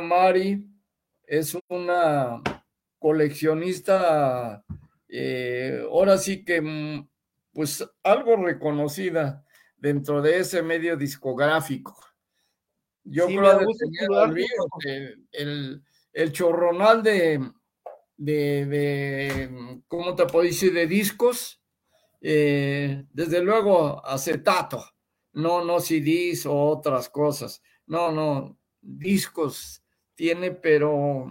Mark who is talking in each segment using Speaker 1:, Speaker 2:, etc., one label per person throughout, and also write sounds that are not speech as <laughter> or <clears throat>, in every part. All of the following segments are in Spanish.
Speaker 1: Mari es una coleccionista, eh, ahora sí que, mm, pues algo reconocida dentro de ese medio discográfico. Yo creo que el, el, chorronal de, de, ¿cómo te puedo decir?, de discos, eh, desde luego acetato, no, no CDs o otras cosas, no, no, discos tiene, pero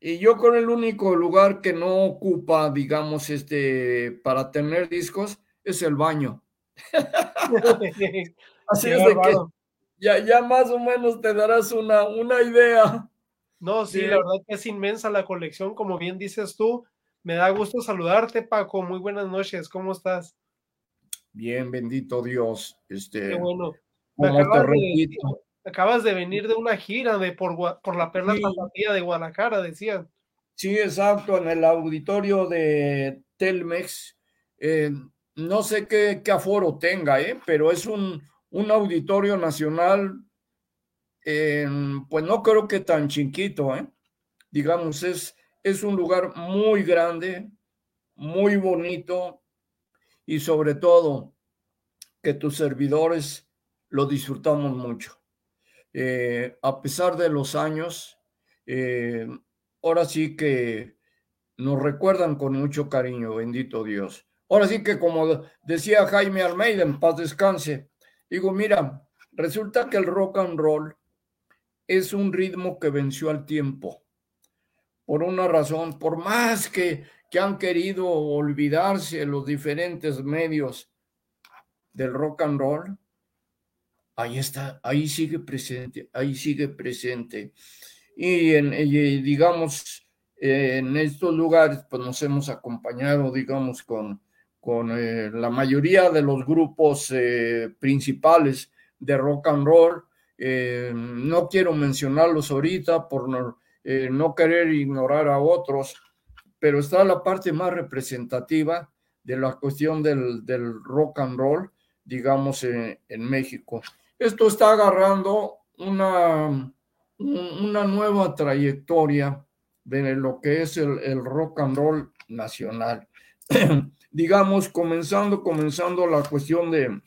Speaker 1: y yo con el único lugar que no ocupa, digamos, este, para tener discos, es el baño. <laughs> Así es de que ya, ya más o menos te darás una, una idea.
Speaker 2: No, sí, la verdad que es inmensa la colección, como bien dices tú. Me da gusto saludarte, Paco. Muy buenas noches, ¿cómo estás?
Speaker 1: Bien, bendito Dios. Este,
Speaker 2: Qué bueno. acabas, de, venir de una gira de por, por la Perla sí. de Guadalajara, decían.
Speaker 1: Sí, exacto, en el auditorio de Telmex. Eh, no sé qué, qué, aforo tenga, ¿eh? pero es un, un auditorio nacional, eh, pues no creo que tan chiquito, ¿eh? digamos, es, es un lugar muy grande, muy bonito y sobre todo que tus servidores lo disfrutamos mucho. Eh, a pesar de los años, eh, ahora sí que nos recuerdan con mucho cariño, bendito Dios. Ahora sí que como decía Jaime Almeida, en paz descanse, Digo, mira, resulta que el rock and roll es un ritmo que venció al tiempo. Por una razón, por más que, que han querido olvidarse los diferentes medios del rock and roll, ahí está, ahí sigue presente, ahí sigue presente. Y, en, digamos, en estos lugares, pues nos hemos acompañado, digamos, con con eh, la mayoría de los grupos eh, principales de rock and roll. Eh, no quiero mencionarlos ahorita por no, no, querer ignorar a otros, pero está la parte más representativa de la cuestión del, del rock and roll, digamos, en México. Esto está agarrando una, una nueva trayectoria de lo que es el, el rock and roll nacional. <clears throat> digamos, comenzando, comenzando la cuestión de,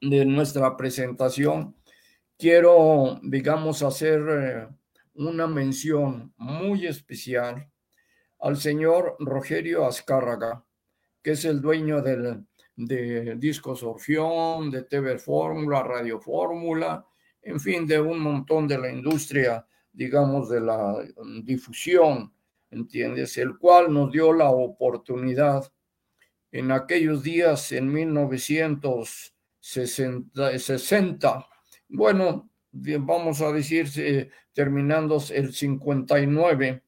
Speaker 1: de nuestra presentación, quiero, digamos, hacer eh, una mención muy especial al señor Rogerio Azcárraga, que es el dueño del, de Discos Orfión, de TV Fórmula, Radio Fórmula, en fin, de un montón de la industria, digamos, de la difusión, ¿entiendes? El cual nos dio la oportunidad en aquellos días, en 1960, bueno, vamos a decir, eh, terminando el 59,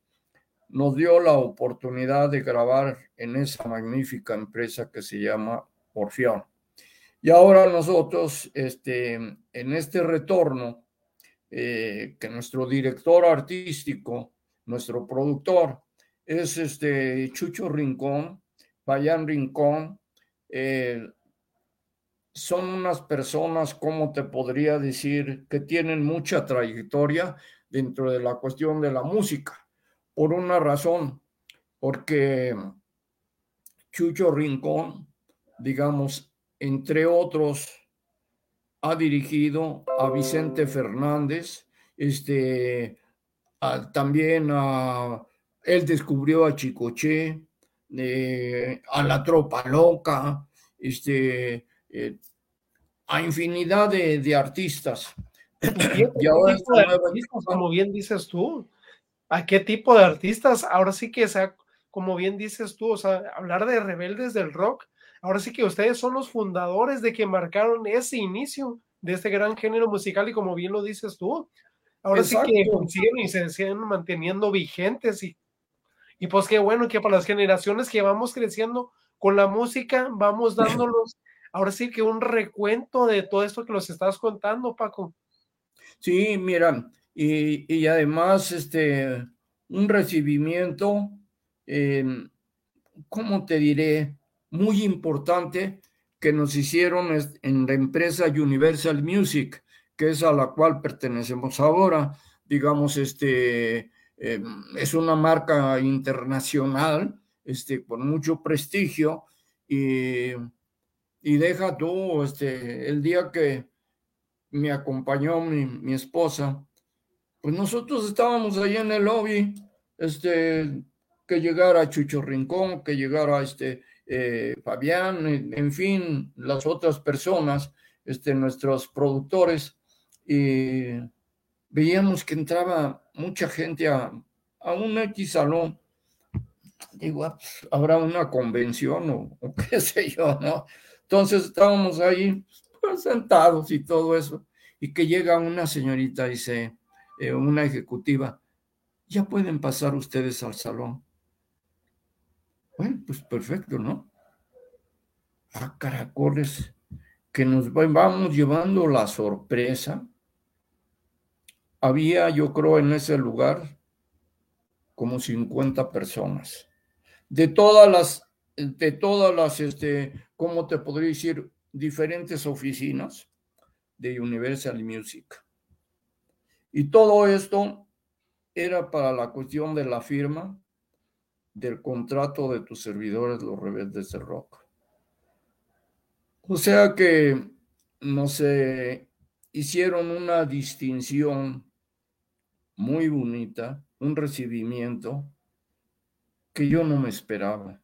Speaker 1: nos dio la oportunidad de grabar en esa magnífica empresa que se llama Orfeón. Y ahora nosotros, este, en este retorno, eh, que nuestro director artístico, nuestro productor, es este Chucho Rincón, Payán Rincón, eh, son unas personas, como te podría decir, que tienen mucha trayectoria dentro de la cuestión de la música, por una razón, porque Chucho Rincón, digamos, entre otros, ha dirigido a Vicente Fernández, este, también a, él descubrió a Chicoche, a la tropa loca, este, eh, a infinidad de, artistas.
Speaker 2: y ahora como bien dices tú, ¿a qué tipo de artistas? Ahora sí que sea, como bien dices tú, o sea, hablar de rebeldes del rock, ahora sí que ustedes son los fundadores de que marcaron ese inicio de este gran género musical y como bien lo dices tú, ahora sí que consiguen y se siguen manteniendo vigentes y y pues qué bueno que para las generaciones que vamos creciendo con la música, vamos <laughs> dándolos, ahora sí que un recuento de todo esto que nos estás contando, Paco.
Speaker 1: Sí, mira, y, y además, este, un recibimiento, eh, ¿cómo te diré? Muy importante que nos hicieron en la empresa Universal Music, que es a la cual pertenecemos ahora, digamos, este, em, es una marca internacional, este, con mucho prestigio, y, y deja tú, este, el día que me acompañó mi, mi esposa, pues nosotros estábamos ahí en el lobby, este, que llegara Chucho Rincón, que llegara este eh, Fabián, en, fin, las otras personas, este, nuestros productores, y veíamos que entraba mucha gente a, un X salón. Digo, ah, pues, habrá una convención o, <laughs> qué sé yo, ¿no? Entonces estábamos ahí pues, sentados y todo eso, y que llega una señorita, dice, eh, una ejecutiva, ya pueden pasar ustedes al salón. Bueno, pues perfecto, ¿no? A caracoles, que nos vamos llevando la sorpresa. Había, yo creo, en ese lugar como 50 personas. De todas las, de todas las, este, ¿cómo te podría decir? Diferentes oficinas de Universal Music. Y todo esto era para la cuestión de la firma del contrato de tus servidores, los rebeldes de rock. O sea que, no sé, hicieron una distinción muy bonita, un recibimiento que yo no me esperaba.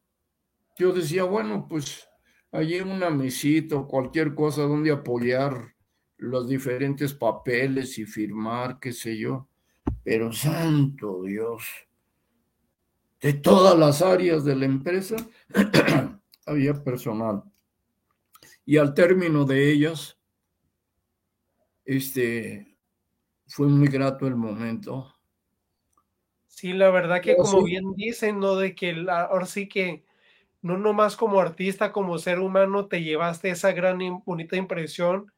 Speaker 1: Yo decía, bueno, pues allí una mesita o cualquier cosa donde apoyar los diferentes papeles y firmar, qué sé yo. Pero santo Dios, de todas las áreas de la empresa <clears throat> había personal. Y al término de ellas, este, fue muy grato el momento.
Speaker 2: Sí, la verdad que como bien dicen, ¿no? De que ahora sí que no nomás como artista, como ser humano, te llevaste esa gran bonita impresión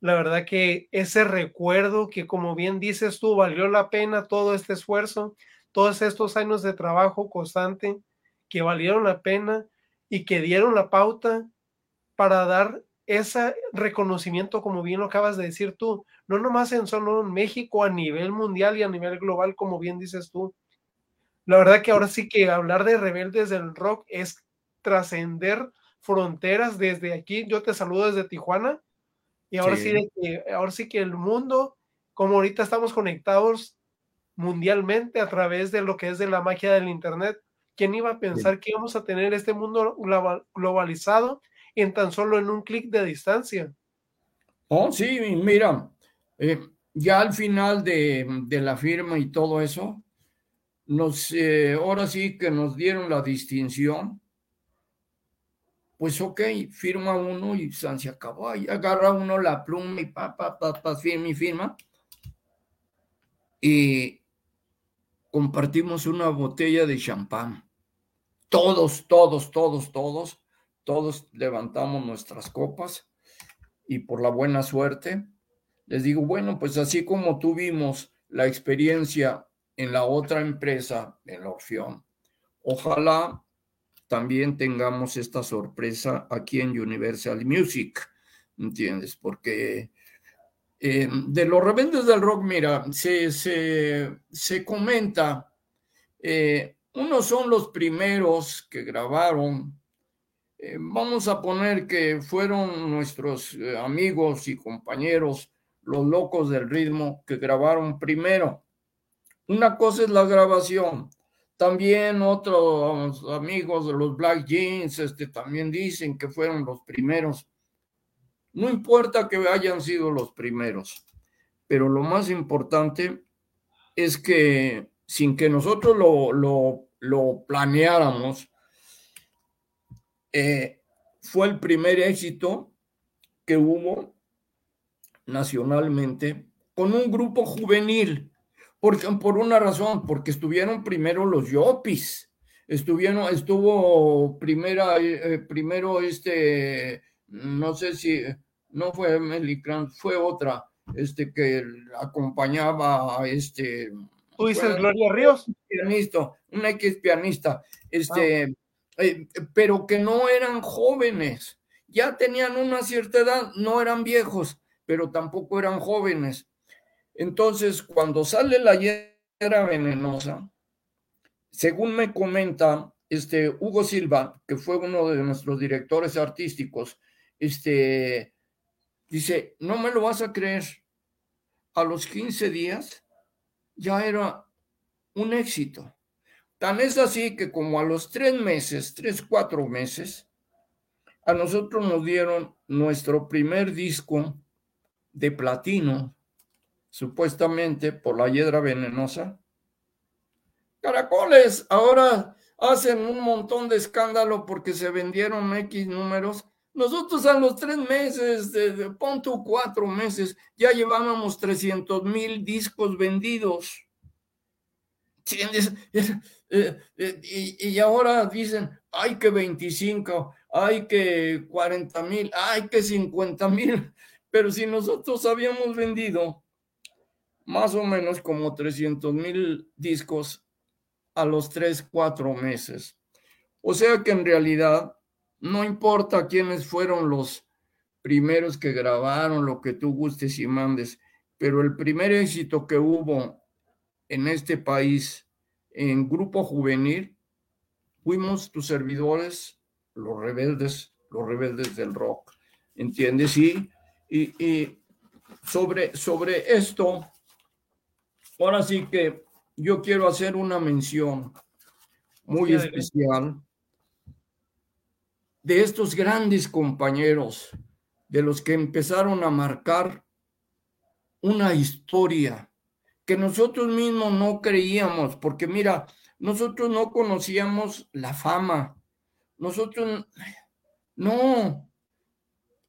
Speaker 2: la verdad que ese recuerdo que como bien dices tú, valió la pena todo este esfuerzo, todos estos años de trabajo constante que valieron la pena y que dieron la pauta para dar ese reconocimiento, como bien lo acabas de decir tú, no nomás en solo en México, a nivel mundial y a nivel global, como bien dices tú. La verdad que ahora sí que hablar de rebeldes del rock es trascender fronteras desde aquí. Yo te saludo desde Tijuana y ahora sí. que, ahora sí que el mundo, como ahorita estamos conectados mundialmente a través de lo que es de la magia del Internet, ¿quién iba a pensar que íbamos a tener este mundo globalizado en tan solo en un clic de distancia?
Speaker 1: Oh, sí, mira, eh, ya al final de, la firma y todo eso, nos, eh, ahora sí que nos dieron la distinción pues ok, firma uno y se acabó. Ahí agarra uno la pluma y pa, pa, pa, pa, firma y firma. Y compartimos una botella de champán. Todos, todos, todos, todos, todos levantamos nuestras copas y por la buena suerte les digo, bueno, pues así como tuvimos la experiencia en la otra empresa, en la Orfeón, ojalá también tengamos esta sorpresa aquí en Universal Music, ¿entiendes? Porque eh, de los rebeldes del rock, mira, se, se, comenta, eh, unos son los primeros que grabaron, eh, vamos a poner que fueron nuestros amigos y compañeros, los locos del ritmo, que grabaron primero. Una cosa es la grabación, también otros amigos de los Black Jeans este, también dicen que fueron los primeros. No importa que hayan sido los primeros, pero lo más importante es que sin que nosotros lo, planeáramos, eh, fue el primer éxito que hubo nacionalmente con un grupo juvenil. Por, por una razón, porque estuvieron primero los Yopis, estuvieron, estuvo primera, eh, primero este, no sé si, no fue Melicran, fue otra, este, que acompañaba a este.
Speaker 2: Tú dices Gloria Ríos.
Speaker 1: Pianista, un X pianista, este, ah. eh, pero que no eran jóvenes, ya tenían una cierta edad, no eran viejos, pero tampoco eran jóvenes. Entonces, cuando sale la hiedra venenosa, según me comenta este Hugo Silva, que fue uno de nuestros directores artísticos, este, dice, no me lo vas a creer, a los 15 días ya era un éxito. Tan es así que como a los tres meses, tres, cuatro meses, a nosotros nos dieron nuestro primer disco de platino, supuestamente por la hiedra venenosa. Caracoles, ahora hacen un montón de escándalo porque se vendieron X números. Nosotros a los tres meses, de, de punto cuatro meses, ya llevábamos 300 mil discos vendidos. Eh, eh, y, y, ahora dicen, hay que 25, hay que 40 mil, hay que 50 mil. Pero si nosotros habíamos vendido más o menos como 300 mil discos a los 3, 4 meses. O sea que en realidad no importa quiénes fueron los primeros que grabaron, lo que tú gustes y mandes, pero el primer éxito que hubo en este país en grupo juvenil, fuimos tus servidores, los rebeldes, los rebeldes del rock, ¿entiendes? Y, y, sobre, sobre esto, ahora sí que yo quiero hacer una mención muy especial de estos grandes compañeros, de los que empezaron a marcar una historia que nosotros mismos no creíamos, porque mira, nosotros no conocíamos la fama, nosotros no,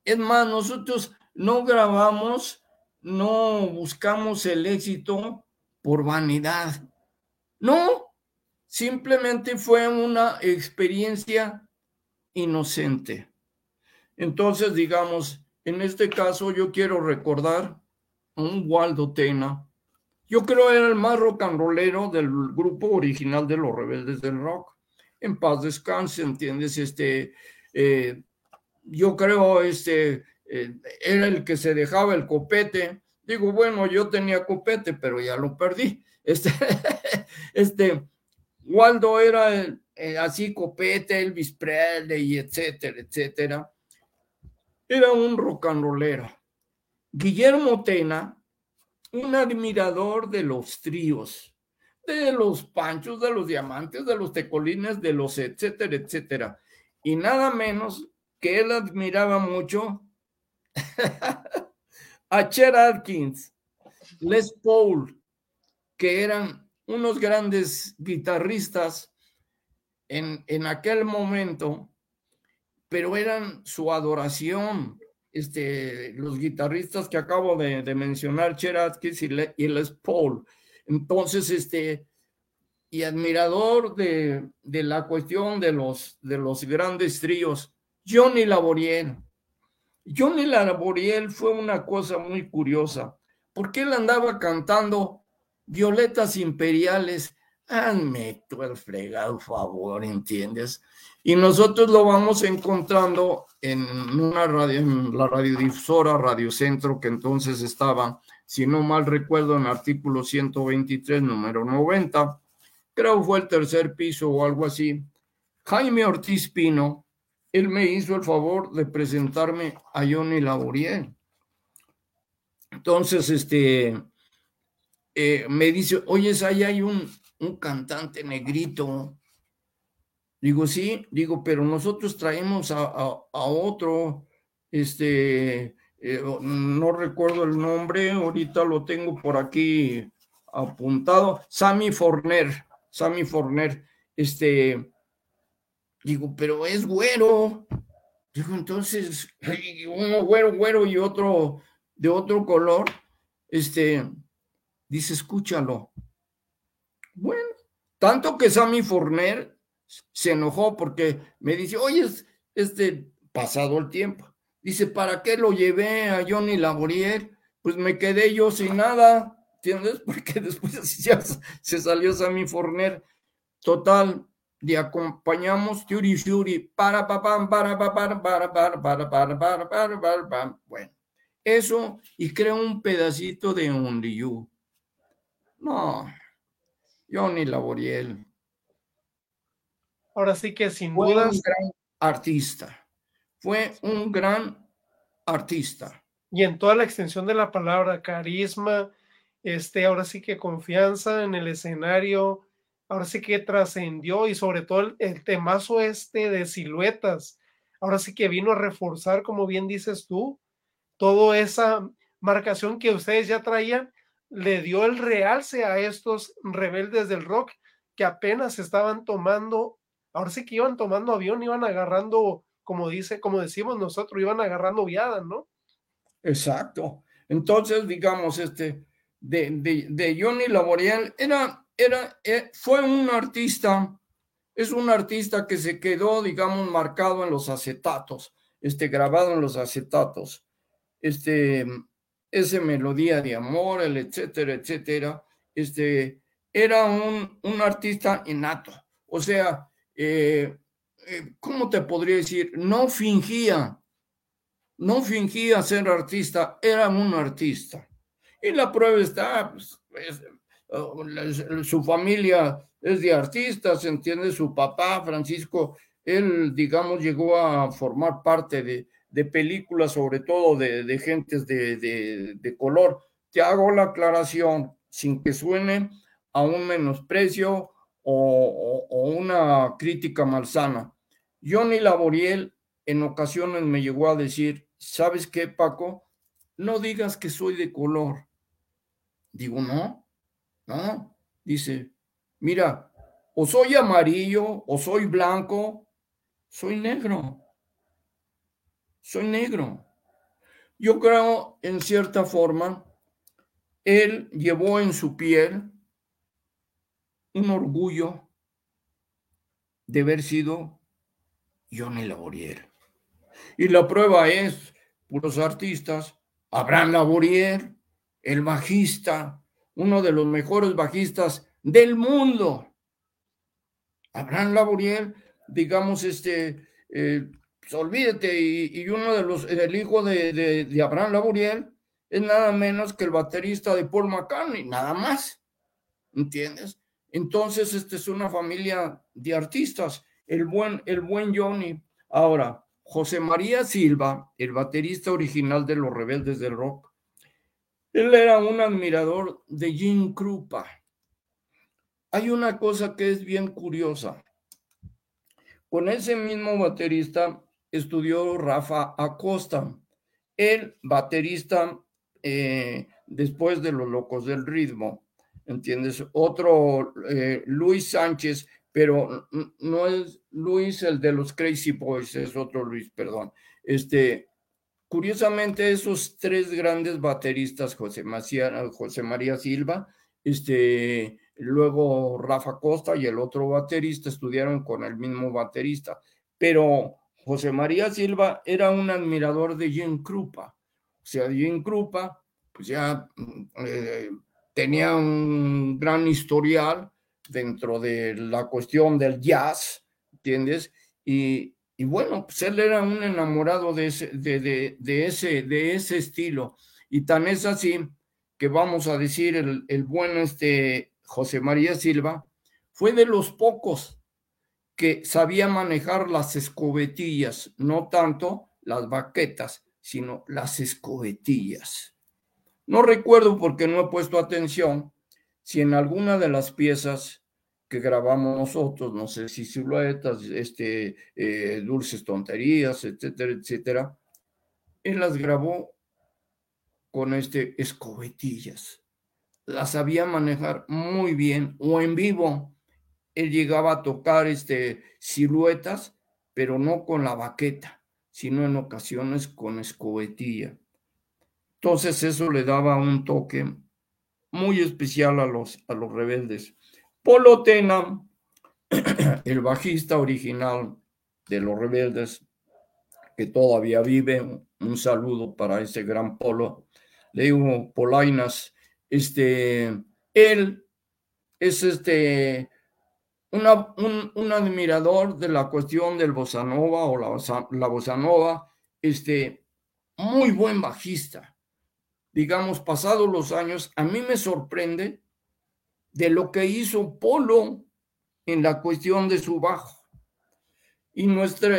Speaker 1: es más, nosotros no grabamos, no buscamos el éxito por vanidad, no, simplemente fue una experiencia inocente. Entonces, digamos, en este caso yo quiero recordar a un Waldo Tena, yo creo era el más rock and rollero del grupo original de los rebeldes del rock. En paz descanse, ¿entiendes? Este, eh, yo creo, este, eh, era el que se dejaba el copete. Digo, bueno, yo tenía copete, pero ya lo perdí. Este, <laughs> este, Waldo era así copete, Elvis Presley, etcétera, etcétera. Era un rock and rollero. Guillermo Tena, un admirador de los tríos, de los panchos, de los diamantes, de los tecolines, de los etcétera, etcétera. Y nada menos que él admiraba mucho <laughs> a Cher Atkins, Les Paul, que eran unos grandes guitarristas en, en aquel momento, pero eran su adoración, este, los guitarristas que acabo de, mencionar, Cheratkis y, Les Paul. Entonces, este, y admirador de, la cuestión de los, de los grandes tríos, Johnny Laboriel. Johnny Laboriel fue una cosa muy curiosa, porque él andaba cantando violetas imperiales. Hazme tú el fregado favor, ¿entiendes? Y nosotros lo vamos encontrando en una radio, en la radiodifusora Radio Centro, que entonces estaba, si no mal recuerdo, en artículo 123, número 90, creo fue el tercer piso o algo así. Jaime Ortiz Pino, él me hizo el favor de presentarme a Johnny Laboriel. Entonces, este, eh, me dice, oye, ahí hay un, un cantante negrito Digo, sí, digo, pero nosotros traemos a, otro, este, eh, no recuerdo el nombre, ahorita lo tengo por aquí apuntado, Sammy Forner, Sammy Forner, este, digo, pero es güero. Digo, entonces, <laughs> uno güero, güero y otro de otro color, este, dice, escúchalo. Tanto que Sammy Forner se enojó porque me dice, oye, este, pasado el tiempo. Dice, ¿para qué lo llevé a Johnny Laboriel? Pues me quedé yo sin nada, ¿entiendes? <laughs> Porque después se salió Sammy Forner. Total, de acompañamos Yuri Yuri para para para para para para para para para para para para bueno eso y crea un pedacito de Only You. No, Johnny Laboriel.
Speaker 2: Ahora sí que sin
Speaker 1: fue
Speaker 2: dudas.
Speaker 1: un gran artista. Fue un gran artista.
Speaker 2: Y en toda la extensión de la palabra, carisma, este, ahora sí que confianza en el escenario, ahora sí que trascendió y sobre todo el, el, temazo este de siluetas, ahora sí que vino a reforzar, como bien dices tú, toda esa marcación que ustedes ya traían, le dio el realce a estos rebeldes del rock que apenas estaban tomando, ahora sí que iban tomando avión, iban agarrando, como dice, como decimos nosotros, iban agarrando viada, ¿no?
Speaker 1: Exacto. Entonces, digamos, este, de, de, de Johnny Laboriel era, era, eh, fue un artista, es un artista que se quedó, digamos, marcado en los acetatos, este, grabado en los acetatos, este, ese melodía de amor, el etcétera, etcétera, este, era un, un artista innato, o sea, eh, eh, ¿cómo te podría decir? No fingía, no fingía ser artista, era un artista. Y la prueba está, pues, es, su familia es de artistas, entiende, su papá, Francisco, él, digamos, llegó a formar parte de, de películas, sobre todo de, de gentes de, de, de, color. Te hago la aclaración sin que suene a un menosprecio o, o, o una crítica malsana. Johnny Laboriel en ocasiones me llegó a decir, ¿sabes qué, Paco? No digas que soy de color Digo, no, no. Dice, mira, o soy amarillo, o soy blanco, soy negro. Soy negro. Yo creo, en cierta forma, él llevó en su piel un orgullo de haber sido Johnny Laboriel. Y la prueba es, puros artistas, Abraham Laboriel, el bajista, uno de los mejores bajistas del mundo. Abraham Laboriel, digamos, este, eh, pues olvídate, y, uno de los, el hijo de, de, Abraham Laboriel es nada menos que el baterista de Paul McCartney, nada más, ¿entiendes? Entonces, esta es una familia de artistas, el buen, el buen Johnny. Ahora, José María Silva, el baterista original de los Rebeldes del Rock, él era un admirador de Jim Krupa. Hay una cosa que es bien curiosa. Con ese mismo baterista estudió Rafa Acosta, el baterista eh, después de Los Locos del Ritmo, ¿entiendes? Otro, eh, Luis Sánchez, pero no es Luis el de los Crazy Boys, es otro Luis, perdón. Este, Curiosamente, esos tres grandes bateristas, José, María, José María Silva, este, luego Rafa Costa y el otro baterista estudiaron con el mismo baterista, pero José María Silva era un admirador de Jim Krupa, o sea, Jim Krupa, pues ya eh, tenía un gran historial dentro de la cuestión del jazz, ¿entiendes? Y, bueno, pues él era un enamorado de ese, de, ese, de ese estilo. Y tan es así que vamos a decir, el, el buen este José María Silva fue de los pocos que sabía manejar las escobetillas, no tanto las baquetas, sino las escobetillas. No recuerdo porque no he puesto atención si en alguna de las piezas que grabamos nosotros, no sé si siluetas, este, eh, dulces tonterías, etcétera, etcétera. Él las grabó con este escobetillas. Las sabía manejar muy bien o en vivo. Él llegaba a tocar este, siluetas, pero no con la baqueta, sino en ocasiones con escobetilla. Entonces eso le daba un toque muy especial a los, a los rebeldes. Polo Tena, <clears throat> el bajista original de Los Rebeldes, que todavía vive, un saludo para ese gran Polo, le digo Polainas, este, él es este, un, admirador de la cuestión del bossa nova o la, la bossa nova, este, muy buen bajista, digamos, pasados los años, a mí me sorprende de lo que hizo Polo en la cuestión de su bajo. Y nuestra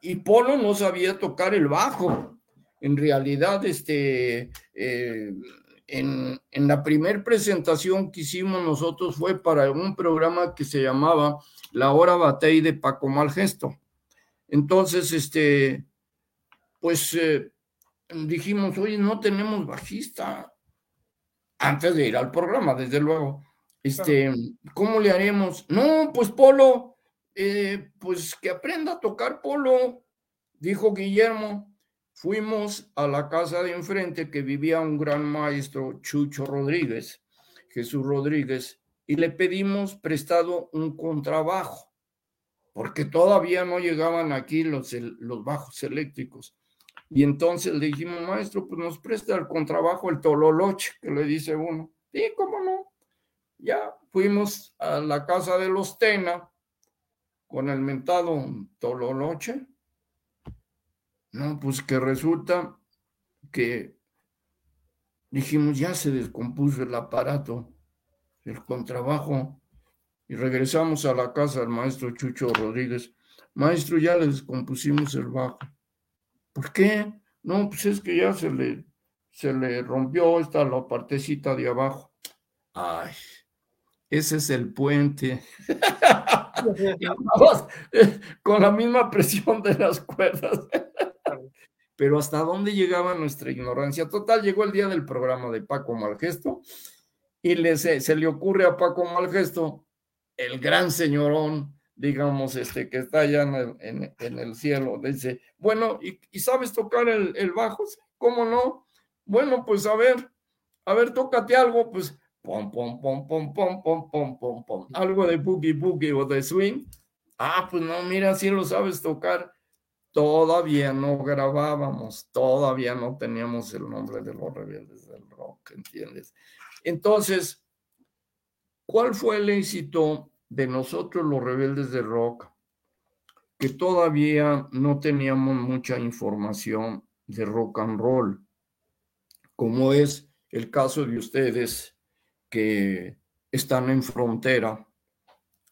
Speaker 1: y Polo no sabía tocar el bajo. En realidad, este, eh, en, la primera presentación que hicimos nosotros fue para un programa que se llamaba La Hora Batey de Paco Malgesto. Entonces, este, pues eh, dijimos, oye, no tenemos bajista. Antes de ir al programa, desde luego. Este, ¿cómo le haremos? No, pues Polo, eh, pues que aprenda a tocar Polo, dijo Guillermo. Fuimos a la casa de enfrente que vivía un gran maestro, Chucho Rodríguez, Jesús Rodríguez, y le pedimos prestado un contrabajo, porque todavía no llegaban aquí los, los bajos eléctricos. Y entonces le dijimos, maestro, pues nos presta el contrabajo, el tololoche, que le dice uno. Sí, cómo no. Ya fuimos a la casa de los Tena con el mentado tololoche no, pues que resulta que dijimos, ya se descompuso el aparato, el contrabajo, y regresamos a la casa del maestro Chucho Rodríguez. Maestro, ya le descompusimos el bajo. ¿Por qué? No, pues es que ya se le, se le rompió esta la partecita de abajo. Ay, ese es el puente. <laughs> <laughs> Con la misma presión de las cuerdas pero hasta dónde llegaba nuestra ignorancia. Total, llegó el día del programa de Paco Malgesto y le, se, le ocurre a Paco Malgesto, el gran señorón, digamos, este, que está allá en el, cielo, dice, bueno, ¿y, sabes tocar el, el, bajo? ¿Cómo no? Bueno, pues a ver, a ver, tócate algo, pues, pom, pom, pom, pom, pom, pom, pom, pom, pom, algo de boogie boogie o de swing. Ah, pues no, mira, si lo sabes tocar todavía no grabábamos, todavía no teníamos el nombre de los rebeldes del rock, ¿entiendes? Entonces, ¿cuál fue el éxito de nosotros los rebeldes del rock? Que todavía no teníamos mucha información de rock and roll, como es el caso de ustedes que están en frontera.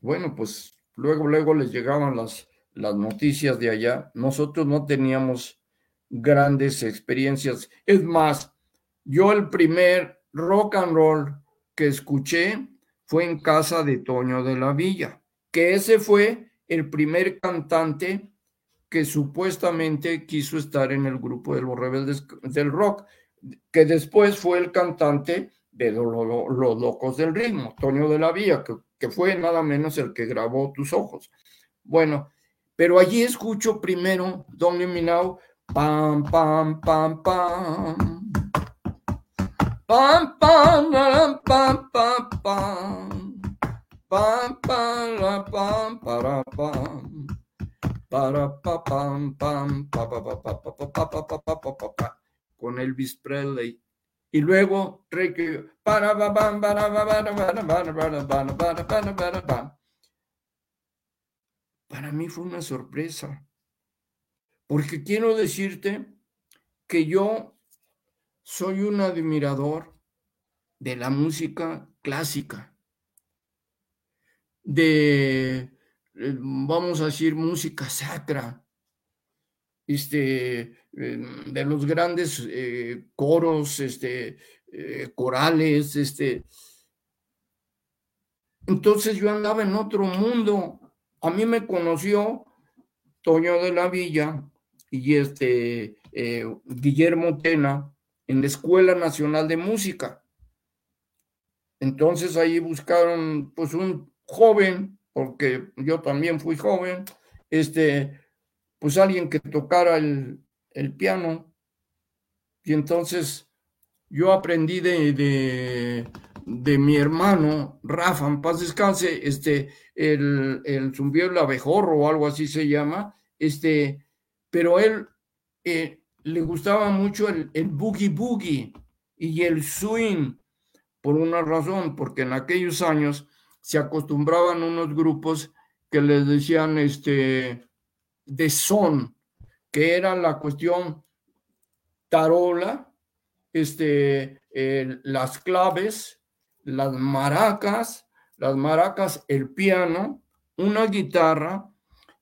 Speaker 1: Bueno, pues luego, luego les llegaban las las noticias de allá, nosotros no teníamos grandes experiencias. Es más, yo el primer rock and roll que escuché fue en casa de Toño de la Villa, que ese fue el primer cantante que supuestamente quiso estar en el grupo de los rebeldes del rock, que después fue el cantante de los, locos del ritmo, Toño de la Villa, que, que fue nada menos el que grabó Tus Ojos. Bueno, pero allí escucho primero Don Minao, pam, pam, pam, pam. Pam, pam, pam, pam, pam, pam. Pam, pam, pam, para, pam. Para, pa, pam, pam, pa, con Elvis Presley. Y luego, para, para, para, para, para, para mí fue una sorpresa, porque quiero decirte que yo soy un admirador de la música clásica, de, eh, vamos a decir, música sacra, este, eh, de los grandes eh, coros, este, corales, este. Entonces yo andaba en otro mundo, a mí me conoció Toño de la Villa y este eh, Guillermo Tena en la Escuela Nacional de Música. Entonces ahí buscaron pues un joven, porque yo también fui joven, este, pues alguien que tocara el, piano. Y entonces yo aprendí de, de mi hermano, Rafa, en paz descanse, este, el, el zumbido del abejorro o algo así se llama, este, pero él eh, le gustaba mucho el, el boogie boogie y el swing, por una razón, porque en aquellos años se acostumbraban unos grupos que les decían este, de son, que era la cuestión tarola, este, las claves, las maracas, las maracas, el piano, una guitarra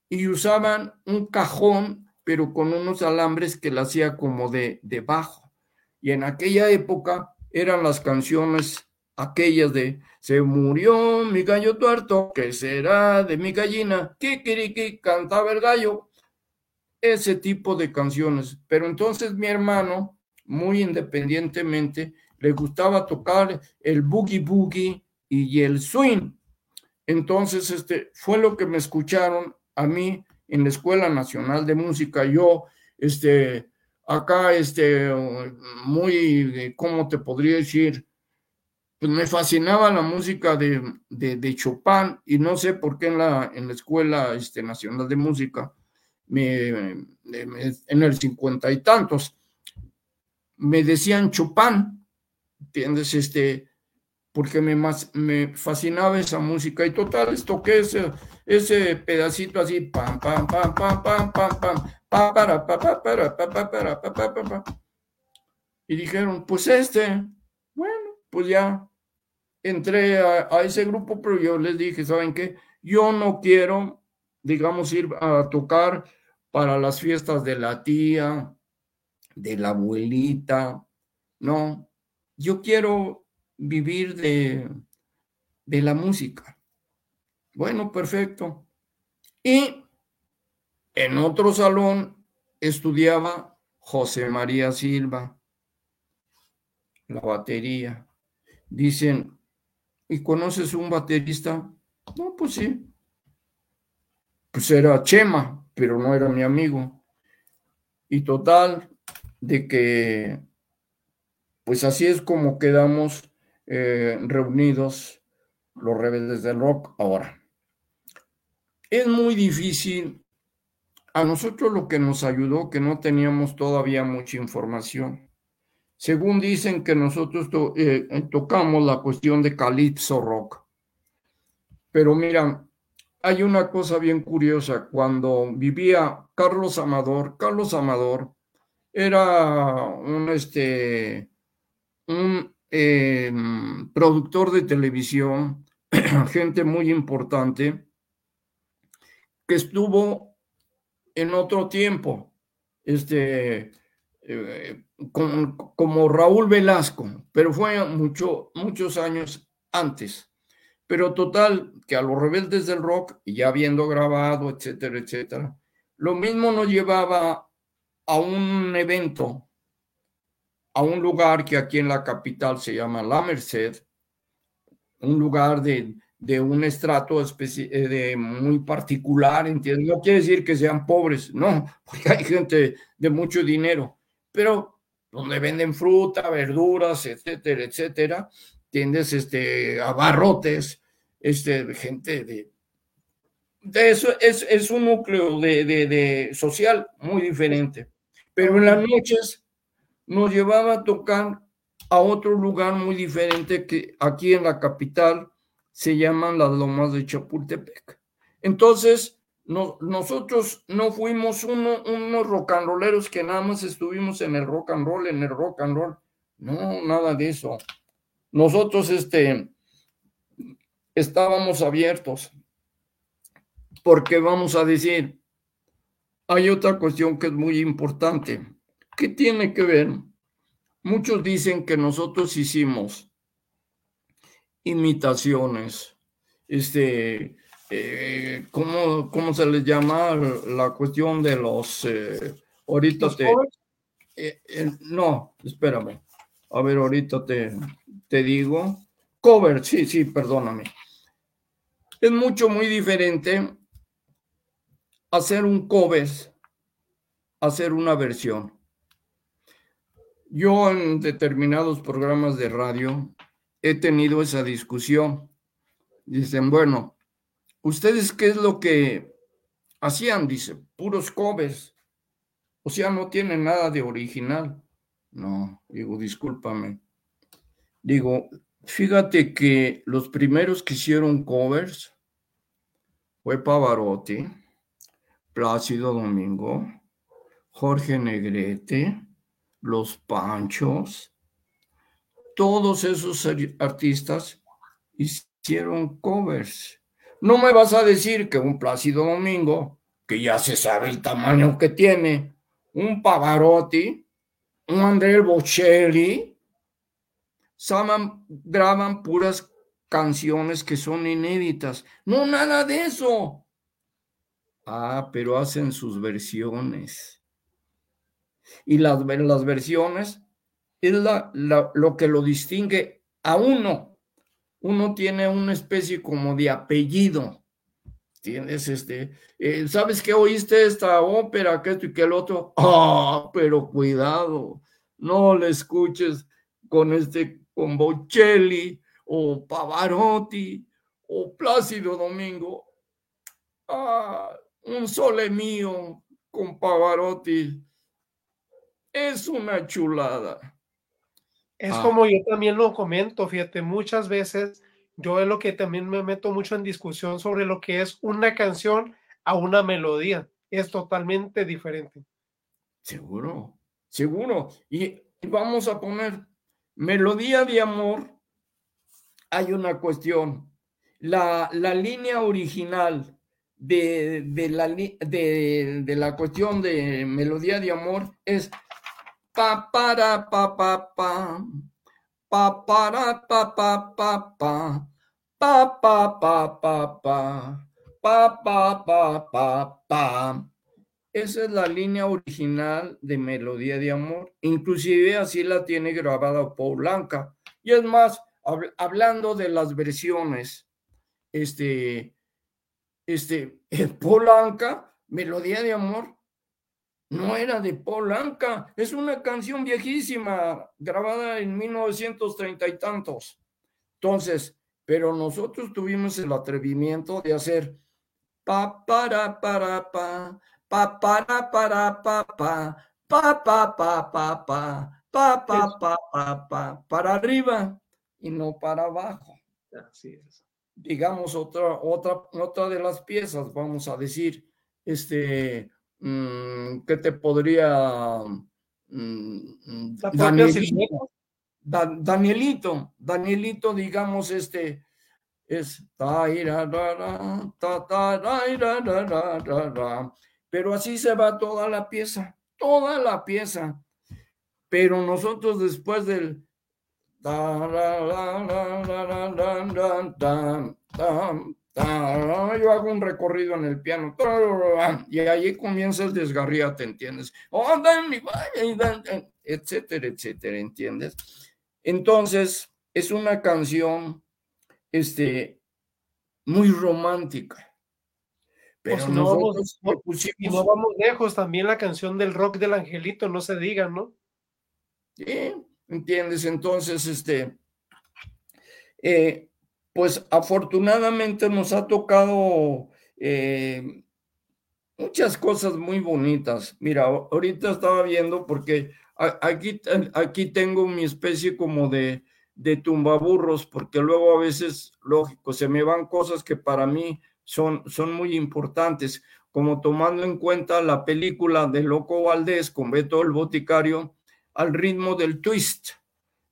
Speaker 1: y usaban un cajón, pero con unos alambres que la hacía como de, de bajo. Y en aquella época eran las canciones aquellas de se murió mi gallo tuerto, ¿qué será de mi gallina? Kikiriki, cantaba el gallo. Ese tipo de canciones. Pero entonces mi hermano, muy independientemente, le gustaba tocar el boogie boogie y el swing. Entonces, este fue lo que me escucharon a mí en la Escuela Nacional de Música. Yo, este, acá, este, muy, ¿cómo te podría decir? pues me fascinaba la música de, de, Chopin y no sé por qué en la, en la Escuela este, Nacional de Música, me, en el cincuenta y tantos, me decían Chopin, ¿entiendes? Este, porque me, me fascinaba esa música y total, toqué ese, ese pedacito así, pam, pam, pam, pam, pam, pam, pam, para, para, para, para, para, para, y dijeron, pues este, bueno, pues ya entré a, ese grupo, pero yo les dije, ¿saben qué? Yo no quiero, digamos, ir a tocar para las fiestas de la tía, de la abuelita, no, yo quiero vivir de, de la música. Bueno, perfecto. Y en otro salón estudiaba José María Silva, la batería. Dicen, ¿Y conoces un baterista? No, pues sí. Pues era Chema, pero no era mi amigo. Y total, de que, pues así es como quedamos eh, reunidos los rebeldes del rock ahora. Es muy difícil. A nosotros lo que nos ayudó, que no teníamos todavía mucha información según dicen que nosotros eh, tocamos la cuestión de Calypso Rock. Pero mira, hay una cosa bien curiosa. Cuando vivía Carlos Amador, Carlos Amador era un, este, un em, productor de televisión, <clears throat> gente muy importante, que estuvo en otro tiempo. Este, eh, como Raúl Velasco, pero fue mucho, muchos años antes. Pero total, que a los rebeldes del rock, ya habiendo grabado, etcétera, etcétera, lo mismo nos llevaba a un evento, a un lugar que aquí en la capital se llama La Merced, un lugar de, de un estrato eh, de muy particular, ¿entiendes? No quiere decir que sean pobres, no, <laughs> porque hay gente de mucho dinero, pero donde venden fruta, verduras, etcétera, etcétera, tiendes este, abarrotes, este, gente de, de eso es, es, un núcleo de, de, de, social muy diferente. Pero en las noches nos llevaba a tocar a otro lugar muy diferente que aquí en la capital se llaman las lomas de Chapultepec. Entonces, nosotros no fuimos unos rock and rolleros que nada más estuvimos en el rock and roll, en el rock and roll. No, nada de eso. Nosotros este, estábamos abiertos. Porque vamos a decir, hay otra cuestión que es muy importante. ¿Qué tiene que ver? Muchos dicen que nosotros hicimos imitaciones, este, eh, ¿cómo, se les llama la cuestión de los... Eh, ahorita te... Eh, no, espérame. A ver, ahorita te, te digo. Cover, sí, sí, perdóname. Es mucho, muy diferente hacer un cover, hacer una versión. Yo en determinados programas de radio he tenido esa discusión. Dicen, bueno, ¿Ustedes qué es lo que hacían? Dice, puros covers. O sea, no tienen nada de original. No, digo, discúlpame. Digo, fíjate que los primeros que hicieron covers fue Pavarotti, Plácido Domingo, Jorge Negrete, Los Panchos, todos esos artistas hicieron covers. No me vas a decir que un Plácido Domingo, que ya se sabe el tamaño que tiene, un Pavarotti, un André Bocelli, graban puras canciones que son inéditas. No, nada de eso. Ah, pero hacen sus versiones. Y las, las versiones es la, lo que lo distingue a uno. Uno tiene una especie como de apellido. Tienes este, eh, ¿sabes qué oíste esta ópera, que esto y que el otro? Ah, pero cuidado, no le escuches con este, con Bocelli o Pavarotti o Plácido Domingo. Ah, un sole mío con Pavarotti es una chulada.
Speaker 2: Es ah. como yo también lo comento, fíjate, muchas veces yo es lo que también me meto mucho en discusión sobre lo que es una canción a una melodía. Es totalmente diferente.
Speaker 1: Seguro, seguro. Y vamos a poner melodía de amor. Hay una cuestión. La, la línea original de, de, la, de, de la cuestión de melodía de amor es pa para pa pa pa pa para pa pa pa pa pa pa pa pa pa pa pa pa pa pa esa es la línea original de Melodía de Amor. Inclusive así la tiene grabada Paul Blanca. Y es más, hablando de las versiones, este, este, <laughs> Paul Blanca, Melodía de Amor, no era de Polanca, es una canción viejísima, grabada en 1930 y tantos. Entonces, pero nosotros tuvimos el atrevimiento de hacer pa para para pa, pa para para pa pa, pa pa pa pa pa, pa pa pa pa pa, para arriba y no para abajo. Así es. Digamos otra otra otra de las piezas, vamos a decir, este ¿qué te podría... Mm, Danielito, Danielito, Danielito, digamos, este es pero así se va toda la pieza, toda la pieza. Pero nosotros después del yo hago un recorrido en el piano y ahí comienza el desgarriate, ¿entiendes? etcétera, etcétera, ¿entiendes? Entonces, es una canción este, muy romántica.
Speaker 2: Pero no, nosotros vamos, no vamos lejos, también la canción del rock del angelito, no se diga, ¿no?
Speaker 1: Sí, ¿entiendes? Entonces, este, eh, pues afortunadamente nos ha tocado eh, muchas cosas muy bonitas. Mira, ahorita estaba viendo porque aquí, aquí tengo mi especie como de, de tumbaburros, porque luego a veces, lógico, se me van cosas que para mí son, son muy importantes, como tomando en cuenta la película de Loco Valdés con Beto el Boticario al ritmo del twist.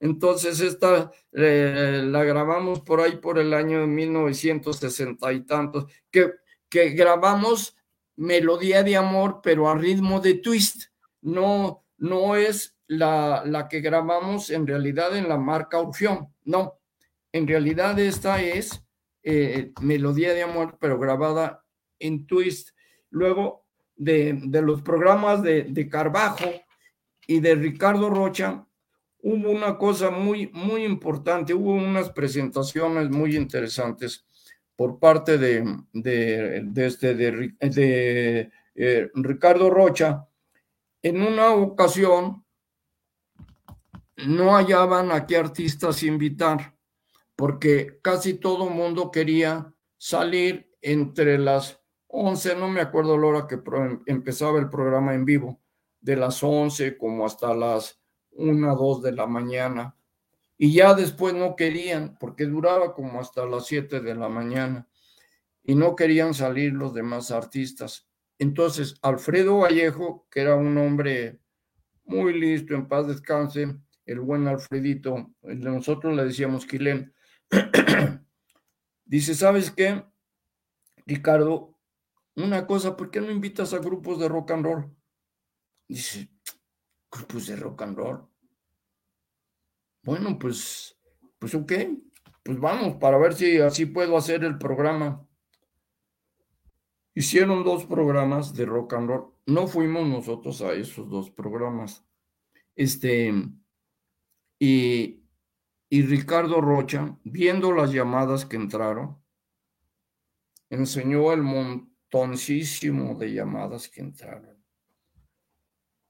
Speaker 1: Entonces, esta eh, la grabamos por ahí por el año de 1960 y tantos, que, que grabamos Melodía de Amor, pero a ritmo de twist. No, no es la, la que grabamos en realidad en la marca Orfeón, no. En realidad esta es eh, Melodía de Amor, pero grabada en twist. Luego de, de los programas de, de Carbajo y de Ricardo Rocha, hubo una cosa muy, muy importante, hubo unas presentaciones muy interesantes por parte de, de, de, este, de eh, Ricardo Rocha. En una ocasión no hallaban a qué artistas invitar, porque casi todo mundo quería salir entre las 11, no me acuerdo la hora que empezaba el programa en vivo, de las 11 como hasta las una, dos de la mañana. Y ya después no querían, porque duraba como hasta las siete de la mañana. Y no querían salir los demás artistas. Entonces, Alfredo Vallejo, que era un hombre muy listo, en paz descanse, el buen Alfredito, nosotros le decíamos Quilén, <clears throat> dice, ¿sabes qué? Ricardo, una cosa, ¿por qué no invitas a grupos de rock and roll? Dice, grupos de rock and roll. Bueno, pues, pues ok, pues vamos para ver si así puedo hacer el programa. Hicieron dos programas de rock and roll. No fuimos nosotros a esos dos programas. Este, y, y Ricardo Rocha, viendo las llamadas que entraron, enseñó el montoncísimo de llamadas que entraron.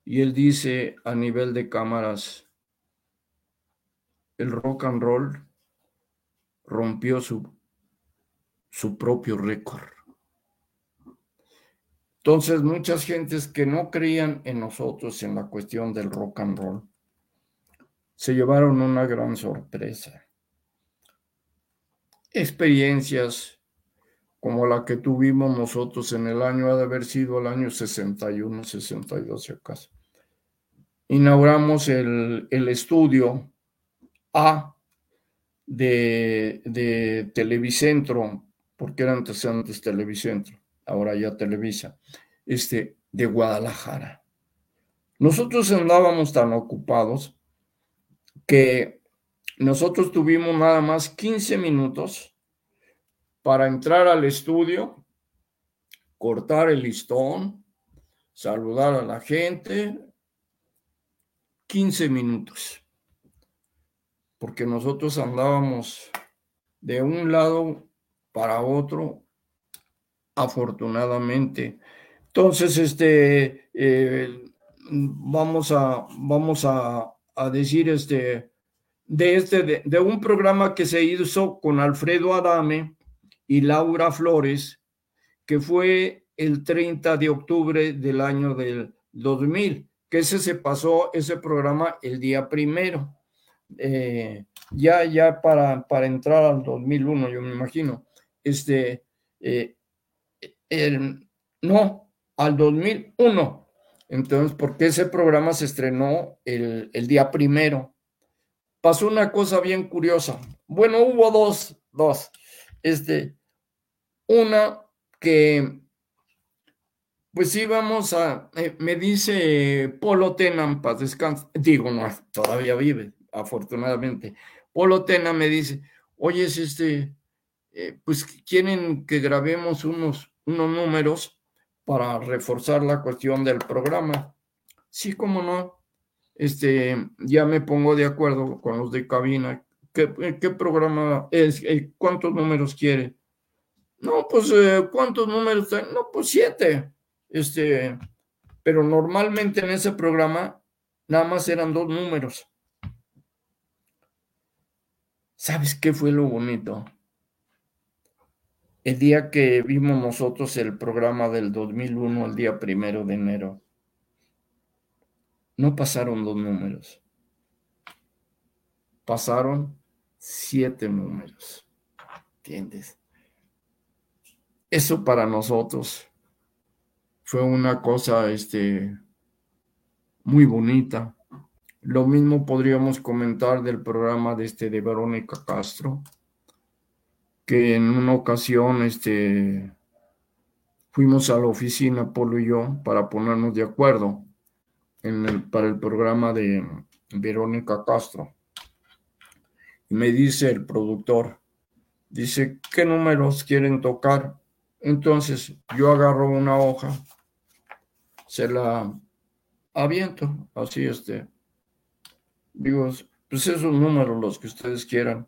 Speaker 1: Y él dice a nivel de cámaras, el rock and roll rompió su, su propio récord. Entonces, muchas gentes que no creían en nosotros en la cuestión del rock and roll, se llevaron una gran sorpresa. Experiencias como la que tuvimos nosotros en el año, ha de haber sido el año 61, 62 si acaso. Inauguramos el, el estudio A de, de Televicentro, porque era antes, antes Televicentro ahora ya Televisa, este, de Guadalajara. Nosotros andábamos tan ocupados que nosotros tuvimos nada más 15 minutos para entrar al estudio, cortar el listón, saludar a la gente, 15 minutos, porque nosotros andábamos de un lado para otro afortunadamente. Entonces, este, eh, vamos a, vamos a, decir este, de este, de, un programa que se hizo con Alfredo Adame y Laura Flores, que fue el 30 de octubre del año del 2000, que ese se pasó, ese programa el día primero, eh, ya, ya para, para entrar al 2001, yo me imagino. Este, eh, no, al 2001. Entonces, porque ese programa se estrenó el, día primero. Pasó una cosa bien curiosa. Bueno, hubo dos, dos. Este, una que, pues íbamos a, eh, me dice Polo Tenan, paz descansa, digo, no, todavía vive, afortunadamente. Polo Tenan me dice, oye, es este, eh, pues quieren que grabemos unos unos números para reforzar la cuestión del programa. Sí, como no. Este, ya me pongo de acuerdo con los de cabina. ¿Qué, programa es? Eh, ¿Cuántos números quiere? No, pues, eh, ¿cuántos números? No, pues siete. Este, pero normalmente en ese programa nada más eran dos números. ¿Sabes qué fue lo bonito? el día que vimos nosotros el programa del 2001, el día primero de enero, no pasaron dos números, pasaron siete números. ¿Entiendes? Eso para nosotros fue una cosa este, muy bonita. Lo mismo podríamos comentar del programa de, este, Verónica Castro que en una ocasión este, fuimos a la oficina, Polo y yo, para ponernos de acuerdo en el, para el programa de Verónica Castro. Y me dice el productor, dice, ¿qué números quieren tocar? Entonces yo agarro una hoja, se la aviento, así este. Digo, pues esos números los que ustedes quieran.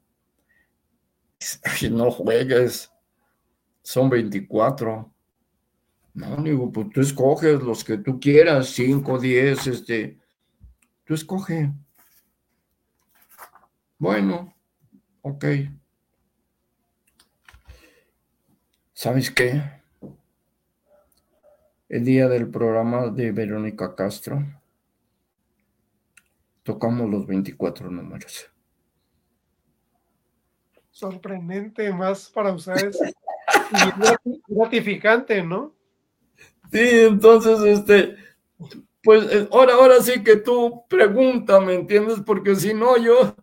Speaker 1: <laughs> no juegues, son 24. No, digo, pues tú escoges los que tú quieras, 5, 10, este, tú escoge. Bueno, ok. ¿Sabes qué? El día del programa de Verónica Castro, tocamos los 24 números
Speaker 2: sorprendente más para ustedes y <laughs> gratificante, ¿no?
Speaker 1: Sí, entonces, este, Pues eh, ahora, ahora sí que tú pregunta, ¿me entiendes? Porque si no, yo,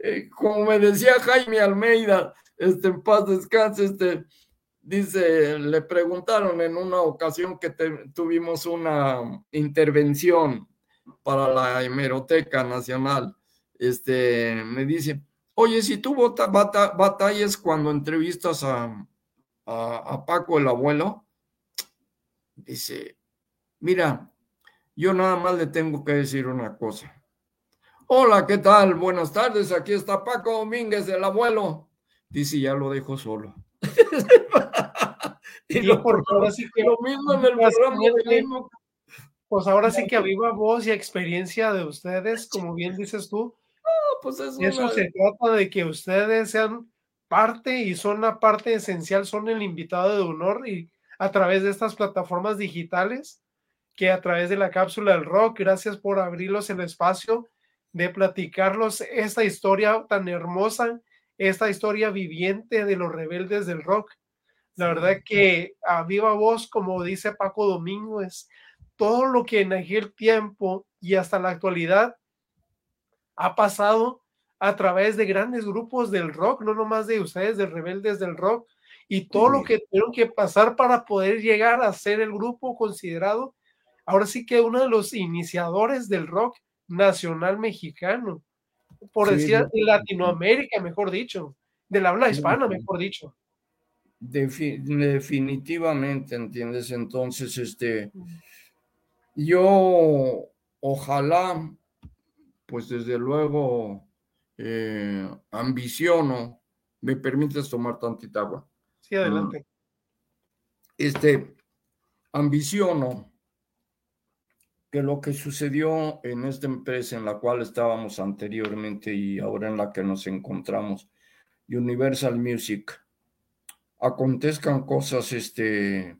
Speaker 1: eh, como me decía Jaime Almeida, este, en paz descanse, este, dice, le preguntaron en una ocasión que tuvimos una intervención para la hemeroteca nacional, este, me dice, oye, si tú batallas cuando entrevistas a, a Paco el abuelo, dice, mira, yo nada más le tengo que decir una cosa. Hola, ¿qué tal? Buenas tardes, aquí está Paco Domínguez, el abuelo. Dice, ya lo dejo solo. <laughs>
Speaker 2: y lo, por sí que lo mismo en el programa. Pues ahora sí que a viva voz y experiencia de ustedes, como bien dices tú, pues eso se trata de que ustedes sean parte y son una parte esencial, son el invitado de honor y a través de estas plataformas digitales, que a través de la cápsula del rock, gracias por abrirlos el espacio de platicarlos esta historia tan hermosa, esta historia viviente de los rebeldes del rock. La verdad que a viva voz, como dice Paco Domingo, es todo lo que en aquel tiempo y hasta la actualidad ha pasado a través de grandes grupos del rock, no nomás de ustedes, de rebeldes del rock, y todo lo que tuvieron que pasar para poder llegar a ser el grupo considerado, ahora sí que uno de los iniciadores del rock nacional mexicano, por decir de Latinoamérica, mejor dicho, del habla hispana, mejor dicho.
Speaker 1: definitivamente, ¿entiendes? Entonces, este, yo ojalá, pues desde luego, eh, ambiciono, me permites tomar tantita agua.
Speaker 2: Sí, adelante.
Speaker 1: Este, ambiciono que lo que sucedió en esta empresa en la cual estábamos anteriormente y ahora en la que nos encontramos, Universal Music, acontezcan cosas, este,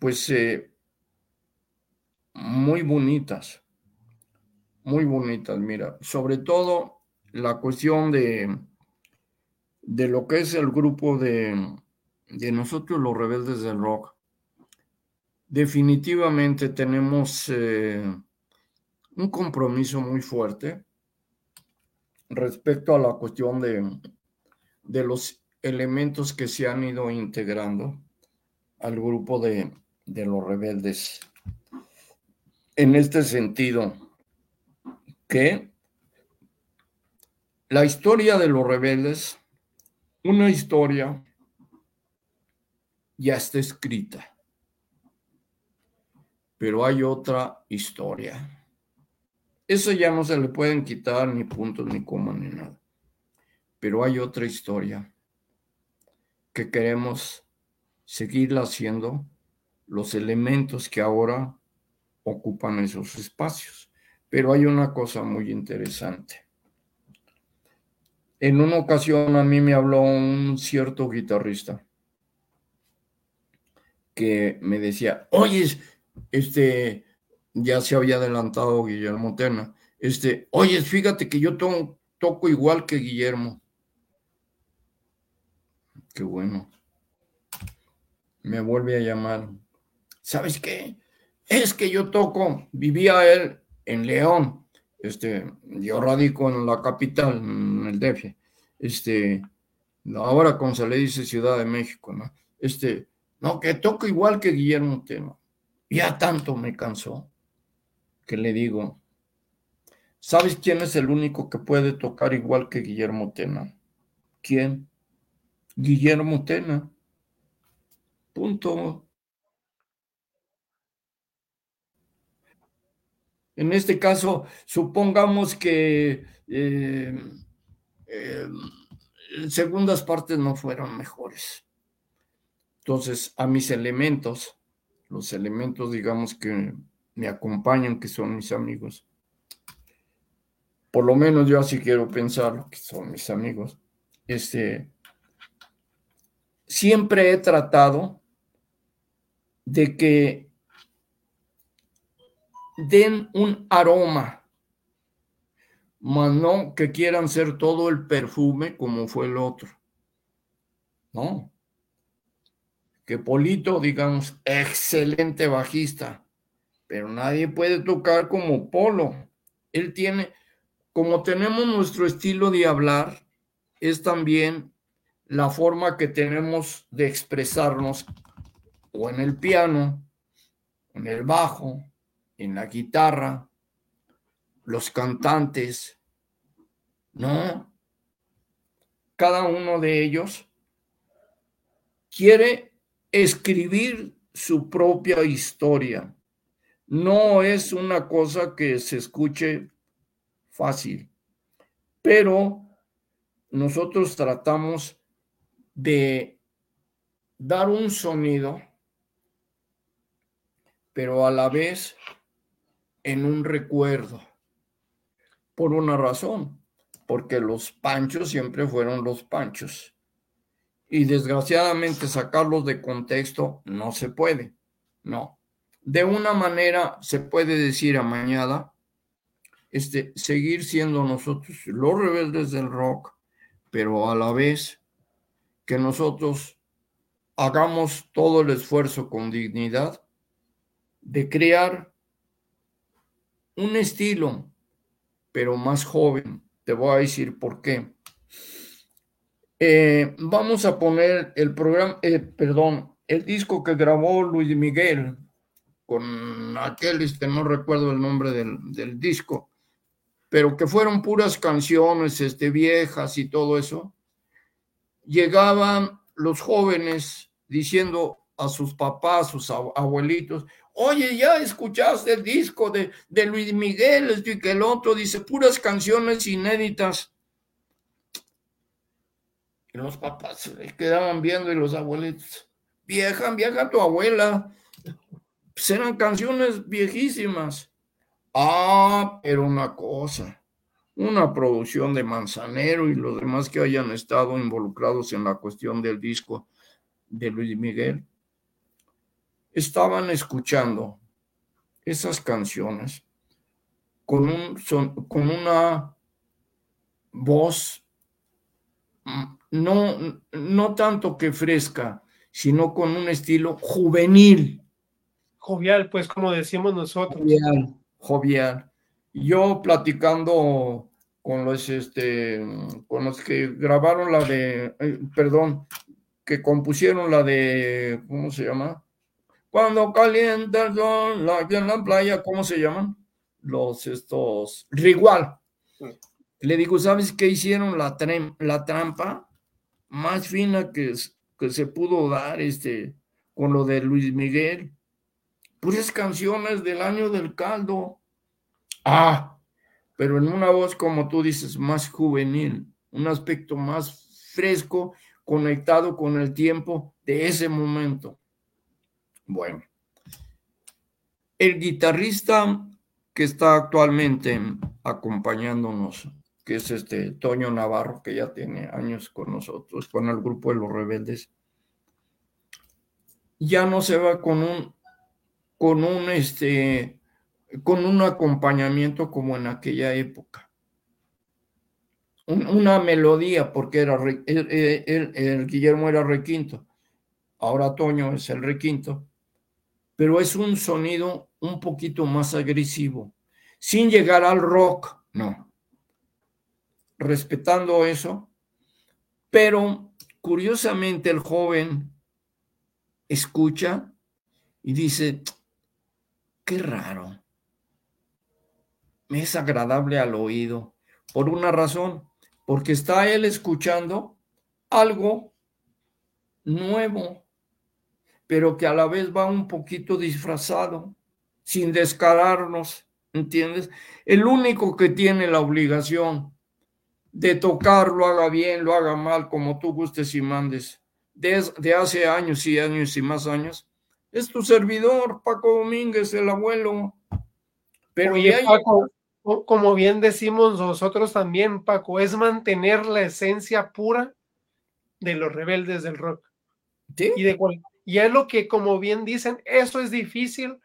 Speaker 1: pues, eh, muy bonitas, muy bonitas, mira, sobre todo la cuestión de, de lo que es el grupo de, de nosotros los rebeldes del rock definitivamente tenemos eh, un compromiso muy fuerte respecto a la cuestión de, de, los elementos que se han ido integrando al grupo de, de los rebeldes. En este sentido, que la historia de los rebeldes, una historia ya está escrita pero hay otra historia. Eso ya no se le pueden quitar ni puntos, ni coma, ni nada. Pero hay otra historia que queremos seguirla haciendo los elementos que ahora ocupan esos espacios. Pero hay una cosa muy interesante. En una ocasión a mí me habló un cierto guitarrista que me decía, oye, este, ya se había adelantado Guillermo Tena, este, oye, fíjate que yo toco igual que Guillermo. Qué bueno. Me vuelve a llamar. ¿Sabes qué? Es que yo toco, vivía él en León, este, yo radico en la capital, en el DF, este, ahora como se dice Ciudad de México, ¿no? Este, no, que toco igual que Guillermo Tena. Ya tanto me cansó que le digo, ¿sabes quién es el único que puede tocar igual que Guillermo Tena? ¿Quién? Guillermo Tena. Punto. En este caso, supongamos que eh, eh, segundas partes no fueron mejores. Entonces, a mis elementos los elementos, digamos, que me acompañan, que son mis amigos. Por lo menos yo así quiero pensar que son mis amigos. Este, siempre he tratado de que den un aroma, más no que quieran ser todo el perfume como fue el otro. No, que Polito, digamos, excelente bajista, pero nadie puede tocar como Polo. Él tiene, como tenemos nuestro estilo de hablar, es también la forma que tenemos de expresarnos o en el piano, en el bajo, en la guitarra, los cantantes, ¿no? Cada uno de ellos quiere escribir su propia historia. No es una cosa que se escuche fácil, pero nosotros tratamos de dar un sonido, pero a la vez en un recuerdo, por una razón, porque los panchos siempre fueron los panchos. Y desgraciadamente sacarlos de contexto no se puede, no. De una manera se puede decir amañada, este, seguir siendo nosotros los rebeldes del rock, pero a la vez que nosotros hagamos todo el esfuerzo con dignidad de crear un estilo, pero más joven. Te voy a decir por qué. Eh, vamos a poner el programa, eh, perdón, el disco que grabó Luis Miguel con aquel, este, no recuerdo el nombre del, del disco, pero que fueron puras canciones este, viejas y todo eso llegaban los jóvenes diciendo a sus papás, sus abuelitos, oye, ya escuchaste el disco de, de Luis Miguel, y que el otro dice puras canciones inéditas. Los papás se quedaban viendo y los abuelitos, vieja, vieja tu abuela, pues eran canciones viejísimas. Ah, pero una cosa, una producción de Manzanero y los demás que hayan estado involucrados en la cuestión del disco de Luis Miguel, estaban escuchando esas canciones con, un, con una voz no, no tanto que fresca, sino con un estilo juvenil.
Speaker 2: Jovial, pues como decimos nosotros.
Speaker 1: Jovial, jovial yo platicando con los, este, con los que grabaron la de, eh, perdón, que compusieron la de, ¿cómo se llama? Cuando calienta el sol, la, en la playa, ¿cómo se llaman? Los, estos, Rigual. Le digo, ¿sabes qué hicieron? La, la trampa más fina que, que se pudo dar, este, con lo de Luis Miguel. Puras canciones del año del caldo Ah, pero en una voz, como tú dices, más juvenil, un aspecto más fresco, conectado con el tiempo de ese momento. Bueno, el guitarrista que está actualmente acompañándonos, que es este Toño Navarro, que ya tiene años con nosotros, con el grupo de los rebeldes, ya no se va con un, con un este, con un acompañamiento como en aquella época. una melodía, porque era el, Guillermo era requinto, ahora Toño es el requinto, pero es un sonido un poquito más agresivo, sin llegar al rock, no. Respetando eso, pero curiosamente el joven escucha y dice, qué raro es agradable al oído, por una razón, porque está él escuchando algo nuevo, pero que a la vez va un poquito disfrazado, sin descararnos, ¿entiendes? El único que tiene la obligación de tocar, lo haga bien, lo haga mal, como tú gustes y mandes, desde hace años y años y más años, es tu servidor, Paco Domínguez, el abuelo.
Speaker 2: Pero Oye, Paco, como bien decimos nosotros también, Paco, es mantener la esencia pura de los rebeldes del rock. Y, de, y es lo que, como bien dicen, eso es difícil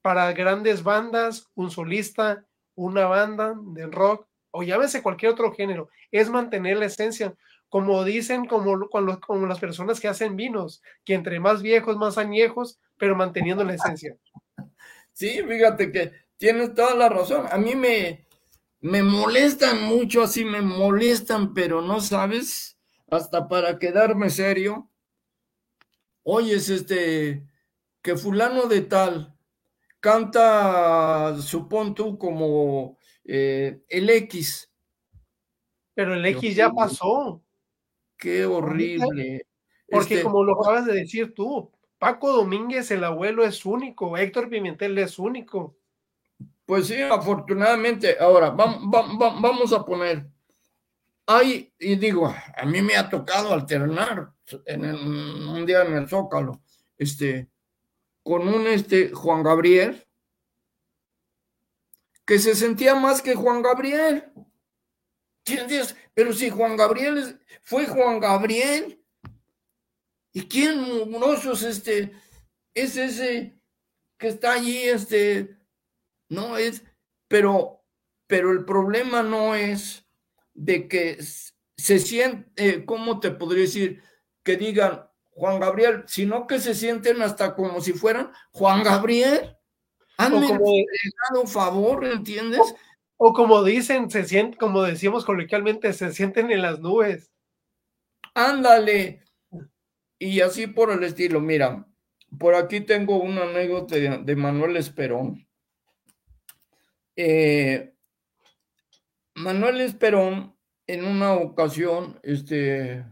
Speaker 2: para grandes bandas, un solista, una banda de rock, o llámese cualquier otro género, es mantener la esencia. Como dicen, como, como las personas que hacen vinos, que entre más viejos, más añejos, pero manteniendo la esencia. <laughs>
Speaker 1: Sí, fíjate que tienes toda la razón. A mí me, me molestan mucho, así me molestan, pero no sabes, hasta para quedarme serio. Oyes, este, que fulano de tal canta, supón tú, como eh, el X.
Speaker 2: Pero el X ya pasó.
Speaker 1: Qué horrible.
Speaker 2: Porque este, como lo acabas de decir tú, Paco Domínguez, el abuelo, es único, Héctor Pimentel es único.
Speaker 1: Pues sí, afortunadamente. Ahora, vamos, vamos a poner, hay, y digo, a mí me ha tocado alternar en un día en el Zócalo, este, con un este, Juan Gabriel, que se sentía más que Juan Gabriel. Pero si Juan Gabriel fue Juan Gabriel, ¿Y quién mugroso es este? Es ese que está allí, este, no es, pero, pero el problema no es de que se siente, eh, ¿cómo te podría decir? Que digan Juan Gabriel, sino que se sienten hasta como si fueran Juan Gabriel. Hazme como, favor, ¿entiendes?
Speaker 2: O, o, como dicen, se sienten, como decíamos coloquialmente, se sienten en las nubes.
Speaker 1: Ándale, y así por el estilo. Mira, por aquí tengo una anécdota de, Manuel Esperón. Eh, Manuel Esperón, en una ocasión, este,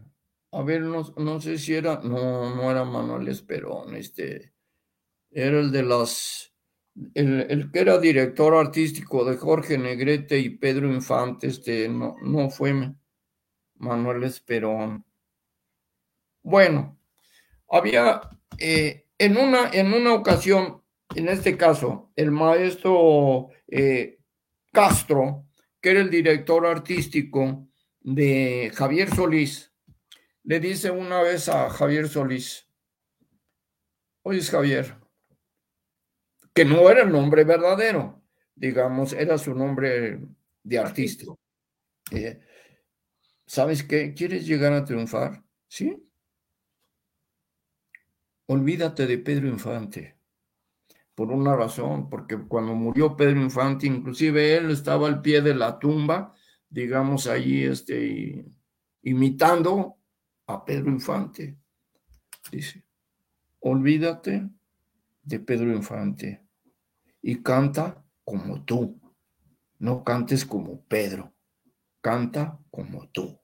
Speaker 1: a ver, no, sé si era, no, no era Manuel Esperón, este, era el de las, el, que era director artístico de Jorge Negrete y Pedro Infante, este, no, no fue Manuel Esperón. Bueno, había eh, en, una, en una ocasión, en este caso, el maestro eh, Castro, que era el director artístico de Javier Solís, le dice una vez a Javier Solís, oye Javier, que no era el nombre verdadero, digamos, era su nombre de artista. Eh, ¿Sabes qué? ¿Quieres llegar a triunfar? Sí, olvídate de Pedro Infante. Por una razón, porque cuando murió Pedro Infante, inclusive él estaba al pie de la tumba, digamos allí, este, imitando a Pedro Infante. Dice, olvídate de Pedro Infante y canta como tú. No cantes como Pedro, canta como tú.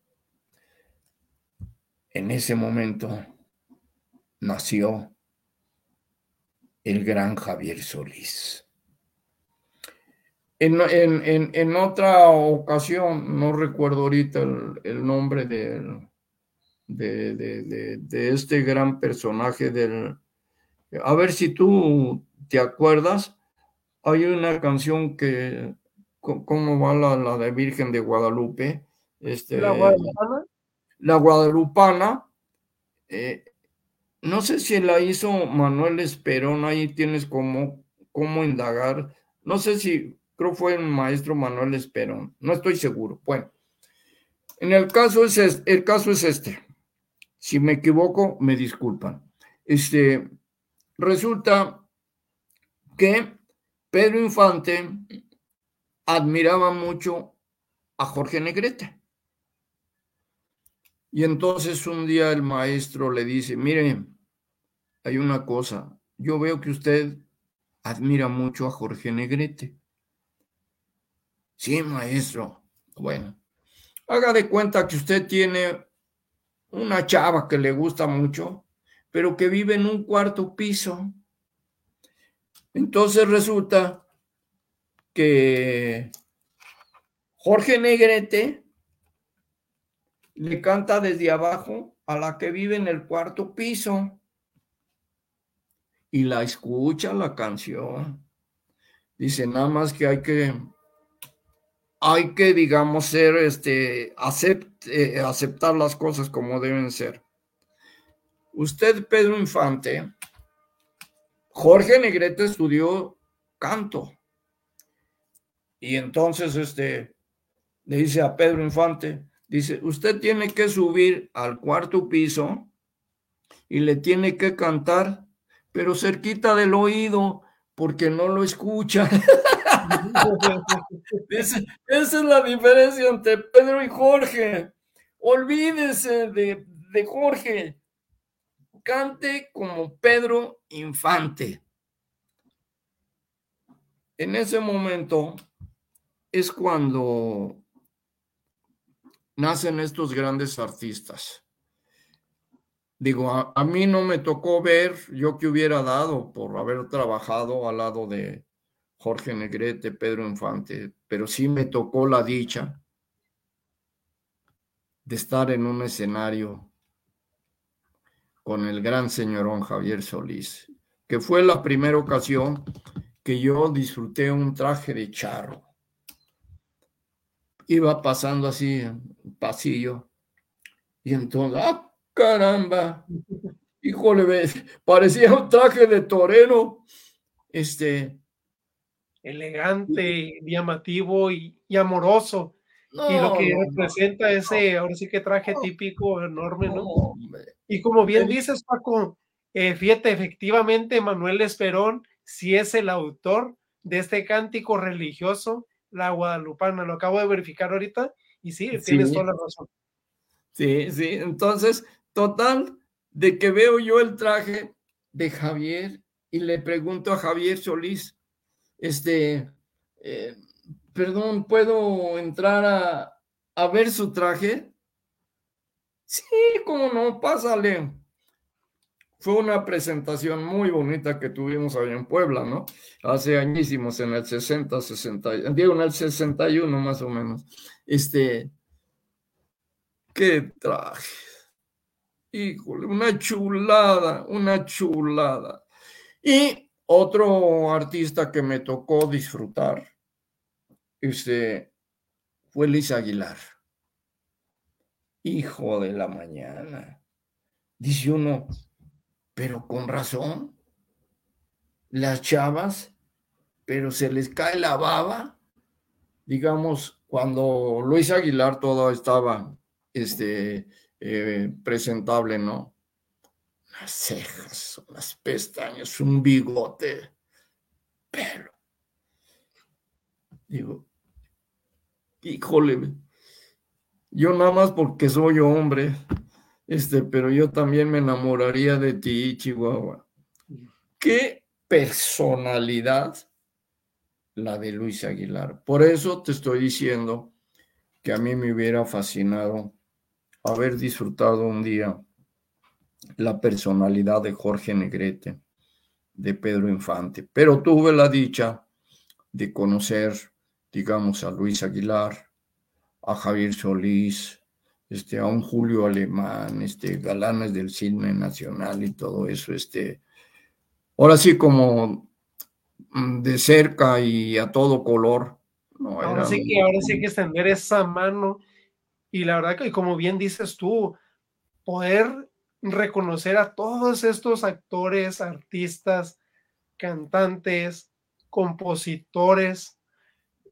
Speaker 1: En ese momento nació el gran Javier Solís. En, otra ocasión, no recuerdo ahorita el, nombre de, de, este gran personaje del... A ver si tú te acuerdas, hay una canción que, ¿cómo va la, de Virgen de Guadalupe? Este,
Speaker 2: la Guadalupana.
Speaker 1: La Guadalupana. Eh, no sé si la hizo Manuel Esperón, ahí tienes como cómo indagar. No sé si, creo fue el maestro Manuel Esperón, no estoy seguro. Bueno, en el caso es este, el caso es este. Si me equivoco, me disculpan. Este, resulta que Pedro Infante admiraba mucho a Jorge Negrete. Y entonces un día el maestro le dice, mire, hay una cosa, yo veo que usted admira mucho a Jorge Negrete. Sí, maestro. Bueno, haga de cuenta que usted tiene una chava que le gusta mucho, pero que vive en un cuarto piso. Entonces resulta que Jorge Negrete le canta desde abajo a la que vive en el cuarto piso y la escucha la canción. Dice, nada más que hay que, hay que, digamos, ser, este, eh, aceptar las cosas como deben ser. Usted, Pedro Infante, Jorge Negrete estudió canto. Y entonces, este, le dice a Pedro Infante, Dice, usted tiene que subir al cuarto piso y le tiene que cantar, pero cerquita del oído, porque no lo escucha. <laughs> esa, es la diferencia entre Pedro y Jorge. Olvídese de, de Jorge. Cante como Pedro Infante. En ese momento es cuando nacen estos grandes artistas. Digo, a, mí no me tocó ver yo que hubiera dado por haber trabajado al lado de Jorge Negrete, Pedro Infante, pero sí me tocó la dicha de estar en un escenario con el gran señorón Javier Solís, que fue la primera ocasión que yo disfruté un traje de charro. Iba pasando así, pasillo, y entonces, ¡ah! caramba, híjole, parecía un traje de torero, este.
Speaker 2: Elegante, llamativo y, amoroso. Y lo que representa ese, ahora sí que traje típico, enorme, ¿no? y como bien dices, Paco, eh, fíjate, efectivamente, Manuel Esperón si es el autor de este cántico religioso, la guadalupana. Lo acabo de verificar ahorita y sí, tienes toda la razón.
Speaker 1: Sí, sí, entonces Total, de que veo yo el traje de Javier y le pregunto a Javier Solís, este, eh, perdón, ¿puedo entrar a, ver su traje? Sí, cómo no, pásale. Fue una presentación muy bonita que tuvimos allá en Puebla, ¿no? Hace añísimos, en el 60, 60, digo, en el 61 más o menos. Este, qué traje Híjole, una chulada, una chulada. Y otro artista que me tocó disfrutar este, fue Luis Aguilar. Hijo de la mañana. Dice uno, pero con razón, las chavas, pero se les cae la baba. Digamos, cuando Luis Aguilar todo estaba este, eh, presentable, ¿no? Las cejas, las pestañas, un bigote, pero, digo, híjole, yo nada más porque soy hombre, este, pero yo también me enamoraría de ti, Chihuahua. Qué personalidad la de Luis Aguilar. Por eso te estoy diciendo que a mí me hubiera fascinado haber disfrutado un día la personalidad de Jorge Negrete, de Pedro Infante, pero tuve la dicha de conocer, digamos, a Luis Aguilar, a Javier Solís, este, a un Julio Alemán, este, galanes del cine nacional y todo eso, este, ahora sí como mm, de cerca y a todo color.
Speaker 2: ahora sí que ahora sí que extender esa mano y la verdad que, como bien dices tú, poder reconocer a todos estos actores, artistas, cantantes, compositores,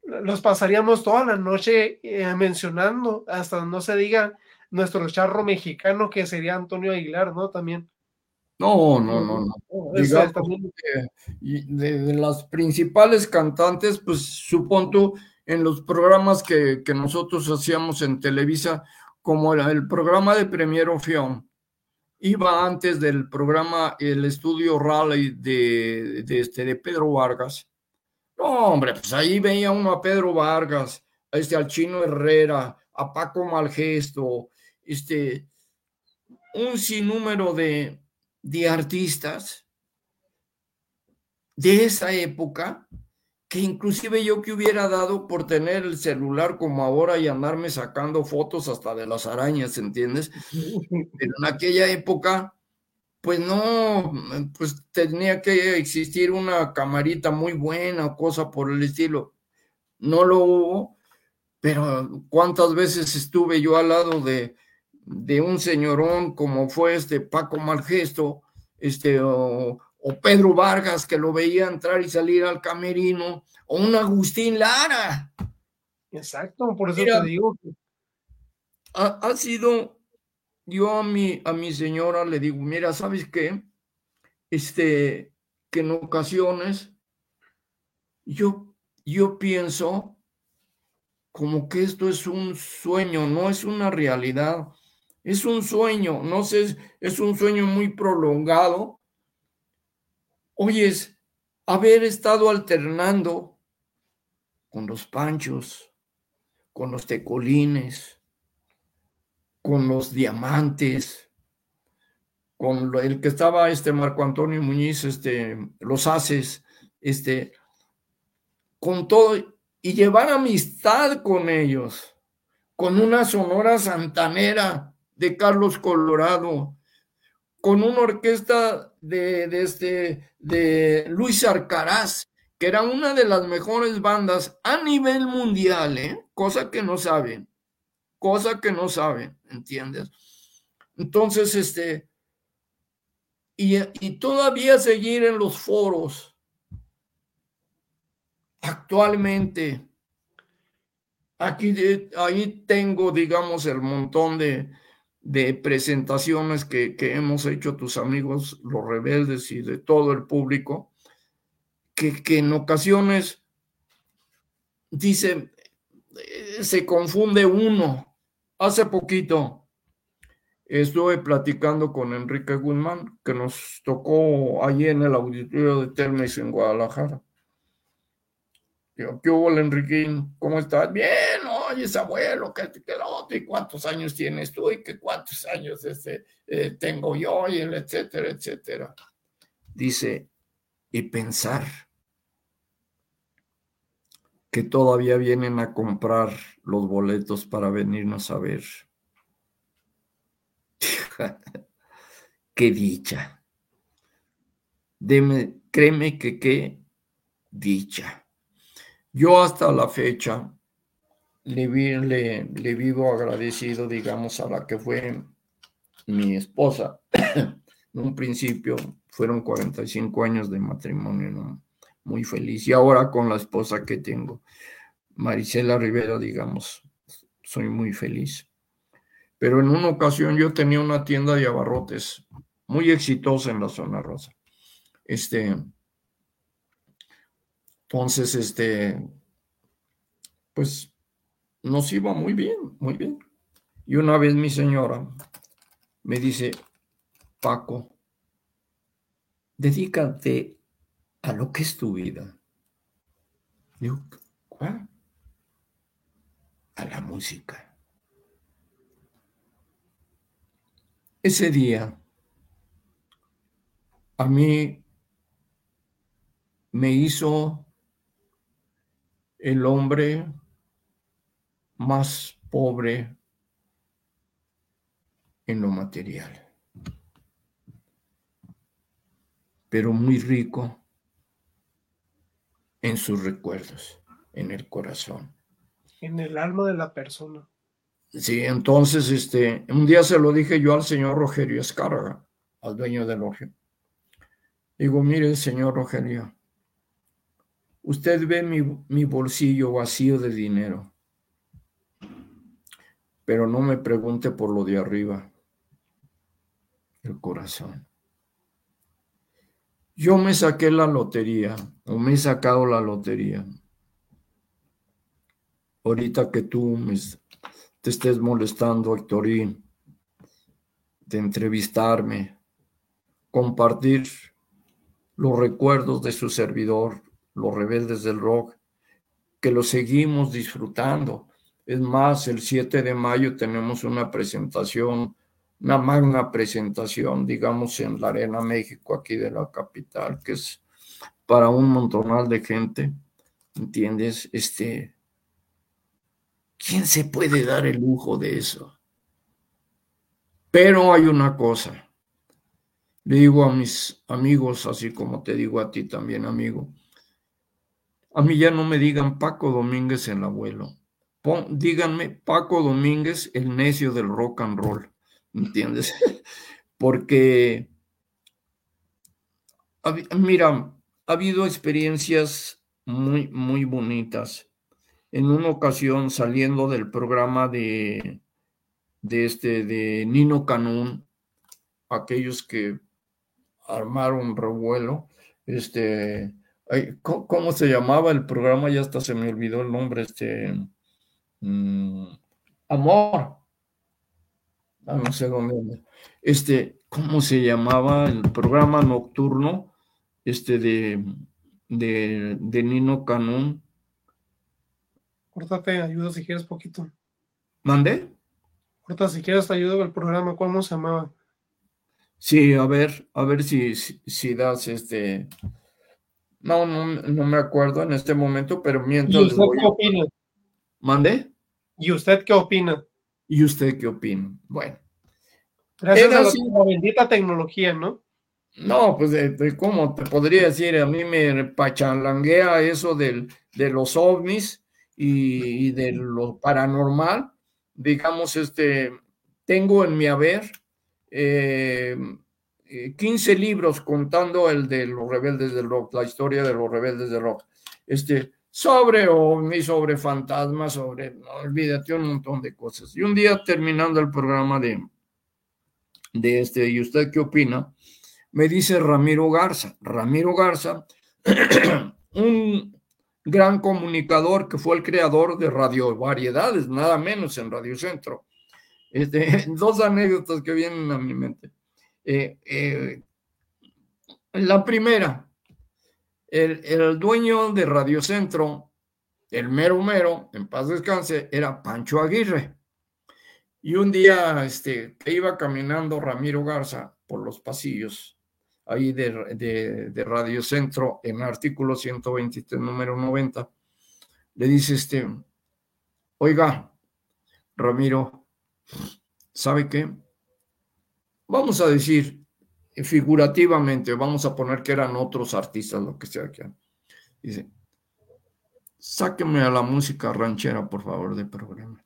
Speaker 2: los pasaríamos toda la noche eh, mencionando, hasta no se diga nuestro charro mexicano que sería Antonio Aguilar, ¿no? También.
Speaker 1: No, no, no, no. de, las principales cantantes, pues supongo tú, en los programas que, nosotros hacíamos en Televisa, como el programa de Premier Fion, iba antes del programa El Estudio Rally de, de, este, de Pedro Vargas. No, hombre, pues ahí veía uno a Pedro Vargas, a este, al Chino Herrera, a Paco Malgesto, este, un sinnúmero de, de artistas de esa época que inclusive yo que hubiera dado por tener el celular como ahora y andarme sacando fotos hasta de las arañas, ¿entiendes? <laughs> Pero en aquella época, pues no, pues tenía que existir una camarita muy buena o cosa por el estilo. No lo hubo, pero cuántas veces estuve yo al lado de, de un señorón como fue este Paco Malgesto, este, o, o Pedro Vargas, que lo veía entrar y salir al camerino, o un Agustín Lara.
Speaker 2: Exacto, por eso te digo.
Speaker 1: Ha, sido, yo a mi, a mi señora le digo, mira, ¿sabes qué? Este, que en ocasiones yo, yo pienso como que esto es un sueño, no es una realidad, es un sueño, no sé, es un sueño muy prolongado. es haber estado alternando con los panchos, con los tecolines, con los diamantes, con el que estaba este Marco Antonio Muñiz, este, los haces, este, con todo, y llevar amistad con ellos, con una sonora santanera de Carlos Colorado, con una orquesta de, de, este, Luis Arcaraz, que era una de las mejores bandas a nivel mundial, ¿eh? cosa que no saben, cosa que no saben, ¿entiendes? Entonces, este, y, todavía seguir en los foros actualmente. Aquí, ahí tengo, digamos, el montón de, presentaciones que, hemos hecho tus amigos, los rebeldes y de todo el público, que, que en ocasiones dice, eh, se confunde uno. Hace poquito Estuve platicando con Enrique Guzmán, que nos tocó allí en el auditorio de Telmex en Guadalajara. Digo, ¿qué hubo, Enriquín? ¿Cómo estás? Bien, oye, abuelo, ¿qué, qué otro? ¿Y cuántos años tienes tú? ¿Y qué cuántos años este, eh, tengo yo? Y el etcétera, etcétera. Dice, y pensar que todavía vienen a comprar los boletos para venirnos a ver. <laughs> qué dicha. Deme, créeme que qué dicha. Yo hasta la fecha le, le, vivo agradecido, digamos, a la que fue mi esposa. <clears throat> en un principio fueron 45 años de matrimonio, muy feliz. Y ahora con la esposa que tengo, Marisela Rivera, digamos, soy muy feliz. Pero en una ocasión yo tenía una tienda de abarrotes muy exitosa en la zona rosa. Este, entonces, este, pues nos iba muy bien, muy bien. Y una vez mi señora me dice, Paco, dedícate a lo que es tu vida. ¿cuál? A la música. Ese día, a mí me hizo el hombre más pobre en lo material, pero muy rico en sus recuerdos, en el corazón.
Speaker 2: En el alma de la persona.
Speaker 1: Sí, entonces, este, un día se lo dije yo al señor Rogerio Escarga, al dueño del logia. Digo, mire, señor Rogerio, usted ve mi, mi bolsillo vacío de dinero, pero no me pregunte por lo de arriba, el corazón. Yo me saqué la lotería, o me he sacado la lotería. Ahorita que tú me te estés molestando, Héctorín, de entrevistarme, compartir los recuerdos de su servidor, los rebeldes del rock, que lo seguimos disfrutando. Es más, el 7 de mayo tenemos una presentación, una magna presentación, digamos, en la Arena México, aquí de la capital, que es para un montonal de gente, ¿entiendes? Este, ¿Quién se puede dar el lujo de eso? Pero hay una cosa. Le digo a mis amigos, así como te digo a ti también, amigo. A mí ya no me digan Paco Domínguez el abuelo. díganme Paco Domínguez el necio del rock and roll. ¿Entiendes? <laughs> Porque, mira, ha habido experiencias muy, muy bonitas en una ocasión saliendo del programa de, de, este, de Nino Canún, aquellos que armaron revuelo, este, ¿cómo, se llamaba el programa? Ya hasta se me olvidó el nombre, este, mm, Amor. No sé dónde. Este, ¿cómo se llamaba el programa nocturno? Este de, de, de Nino Canún.
Speaker 2: Córtate, ayuda si quieres poquito.
Speaker 1: ¿Mande?
Speaker 2: Corta, si quieres te ayudo el programa, ¿cómo se llamaba?
Speaker 1: Sí, a ver, a ver si, si, das este. No, no, no, me acuerdo en este momento, pero mientras.
Speaker 2: ¿Y usted qué opina?
Speaker 1: ¿Mande?
Speaker 2: ¿Y usted qué opina?
Speaker 1: ¿Y usted qué opina? Bueno.
Speaker 2: Gracias a la, bendita tecnología, ¿no?
Speaker 1: No, pues, ¿cómo te podría decir? A mí me pachalanguea eso del, de los ovnis y, de lo paranormal. Digamos, este, tengo en mi haber 15 eh, libros contando el de los rebeldes del rock, la historia de los rebeldes del rock. Este, sobre ovnis, sobre fantasmas, sobre, no olvídate, un montón de cosas. Y un día terminando el programa de, de este, ¿y usted qué opina? Me dice Ramiro Garza. Ramiro Garza, <clears throat> un gran comunicador que fue el creador de Radio Variedades, nada menos en Radio Centro. Este, <laughs> dos anécdotas que vienen a mi mente. Eh, eh, la primera, el, dueño de Radio Centro, el mero mero, en paz descanse, era Pancho Aguirre. Y un día este, que iba caminando Ramiro Garza por los pasillos ahí de, de, Radio Centro en artículo 123, número 90, le dice este, oiga, Ramiro, ¿sabe qué? Vamos a decir figurativamente, vamos a poner que eran otros artistas, lo que sea que Dice, sáqueme a la música ranchera, por favor, de programa.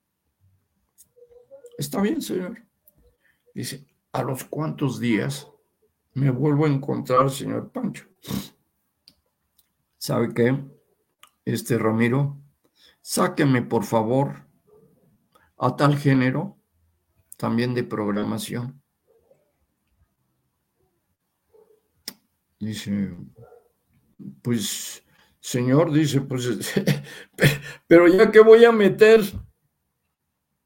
Speaker 1: Está bien, señor. Dice, ¿a los cuantos días me vuelvo a encontrar, señor Pancho? ¿Sabe qué? Este Ramiro, sáqueme, por favor, a tal género, también de programación. Dice, pues, señor, dice, pues, <laughs> pero ya que voy a meter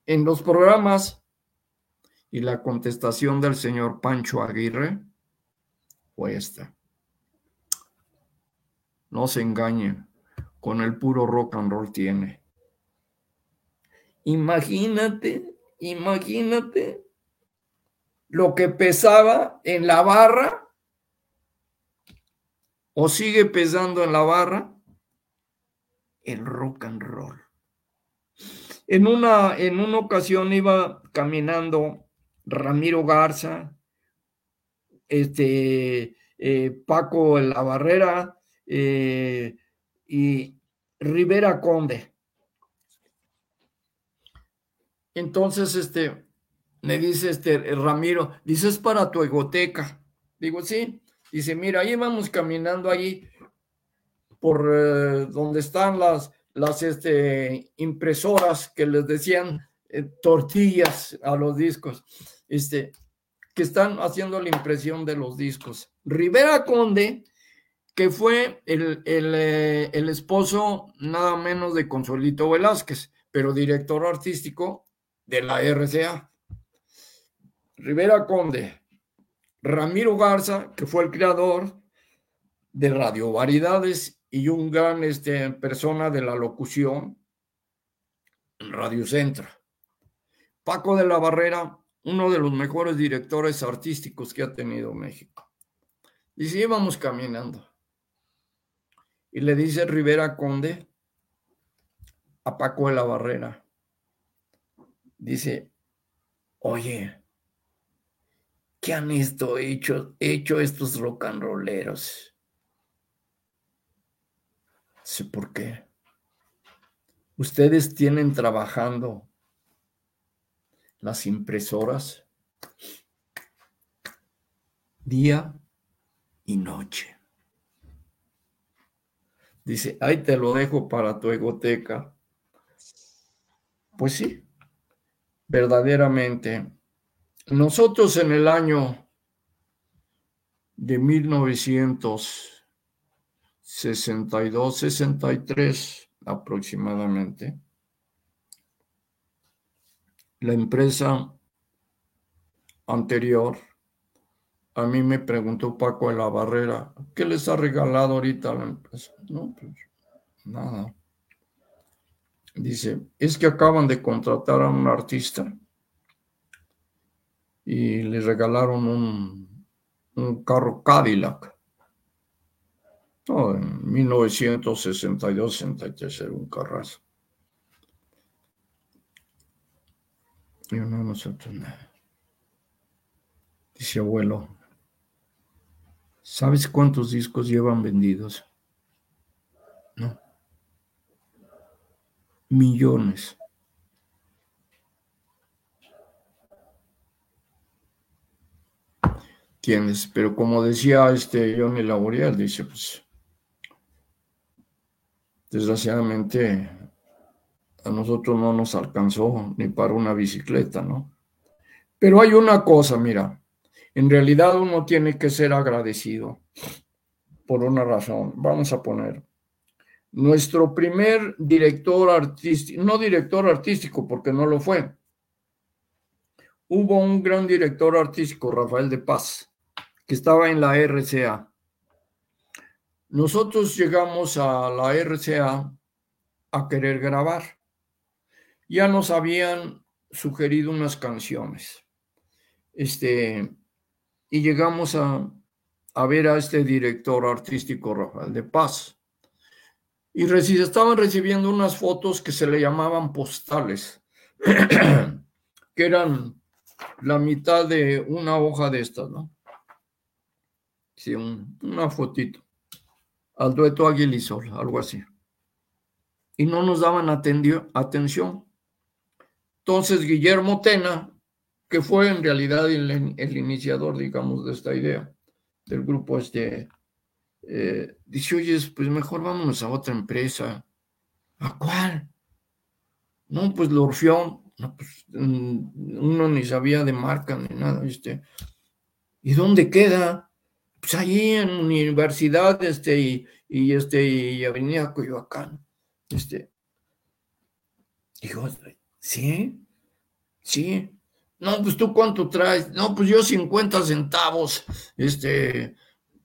Speaker 1: en los programas. Y la contestación del señor Pancho Aguirre fue esta. No se engañen, con el puro rock and roll tiene. Imagínate, imagínate lo que pesaba en la barra o sigue pesando en la barra el rock and roll. En una, en una ocasión iba caminando Ramiro Garza, este, eh, Paco La Barrera eh, y Rivera Conde. Entonces, este, me dice este Ramiro, dice, es para tu egoteca. Digo, sí. Dice, mira, ahí vamos caminando ahí por eh, donde están las, las este, impresoras que les decían eh, tortillas a los discos, este, que están haciendo la impresión de los discos. Rivera Conde, que fue el, el, eh, el esposo nada menos de Consolito Velázquez, pero director artístico de la RCA. Rivera Conde, Ramiro Garza, que fue el creador de Radio Variedades y un gran este, persona de la locución Radio Centro. Paco de la Barrera, uno de los mejores directores artísticos que ha tenido México. Y si íbamos caminando. Y le dice Rivera Conde a Paco de la Barrera. Dice, oye, ¿qué han hecho, hecho estos rock and por qué. Ustedes tienen trabajando las impresoras día y noche. Dice, ahí te lo dejo para tu egoteca. Pues sí, verdaderamente. Nosotros en el año de 1900 62, 63 aproximadamente, la empresa anterior, a mí me preguntó Paco de la Barrera, ¿qué les ha regalado ahorita la empresa? No, pues nada. Dice, es que acaban de contratar a un artista y le regalaron un, un carro Cadillac. No, en 1962-63 era un carrazo. Yo no, nosotros nada. Dice abuelo, ¿sabes cuántos discos llevan vendidos? No. Millones. Tienes, pero como decía este Johnny Laboriel, dice, pues desgraciadamente a nosotros no nos alcanzó ni para una bicicleta, ¿no? Pero hay una cosa, mira, en realidad uno tiene que ser agradecido por una razón. Vamos a poner, nuestro primer director artístico, no director artístico porque no lo fue, hubo un gran director artístico, Rafael de Paz, que estaba en la RCA nosotros llegamos a la RCA a querer grabar. Ya nos habían sugerido unas canciones. Este, y llegamos a, ver a este director artístico, Rafael de Paz. Y estaban recibiendo unas fotos que se le llamaban postales, <clears throat> que eran la mitad de una hoja de estas, ¿no? Sí, una fotito al dueto Aguilisol, algo así. Y no nos daban atención. Entonces Guillermo Tena, que fue en realidad el, iniciador, digamos, de esta idea del grupo este, eh, dice, oye, pues mejor vámonos a otra empresa. ¿A cuál? No, pues la Orfeón. No, pues, mm, uno ni sabía de marca ni nada, este. ¿Y dónde queda? Pues allí en universidad, este, y, y este, y Avenida Coyoacán, este, dijo, sí, sí, no, pues tú cuánto traes, no, pues yo 50 centavos, este,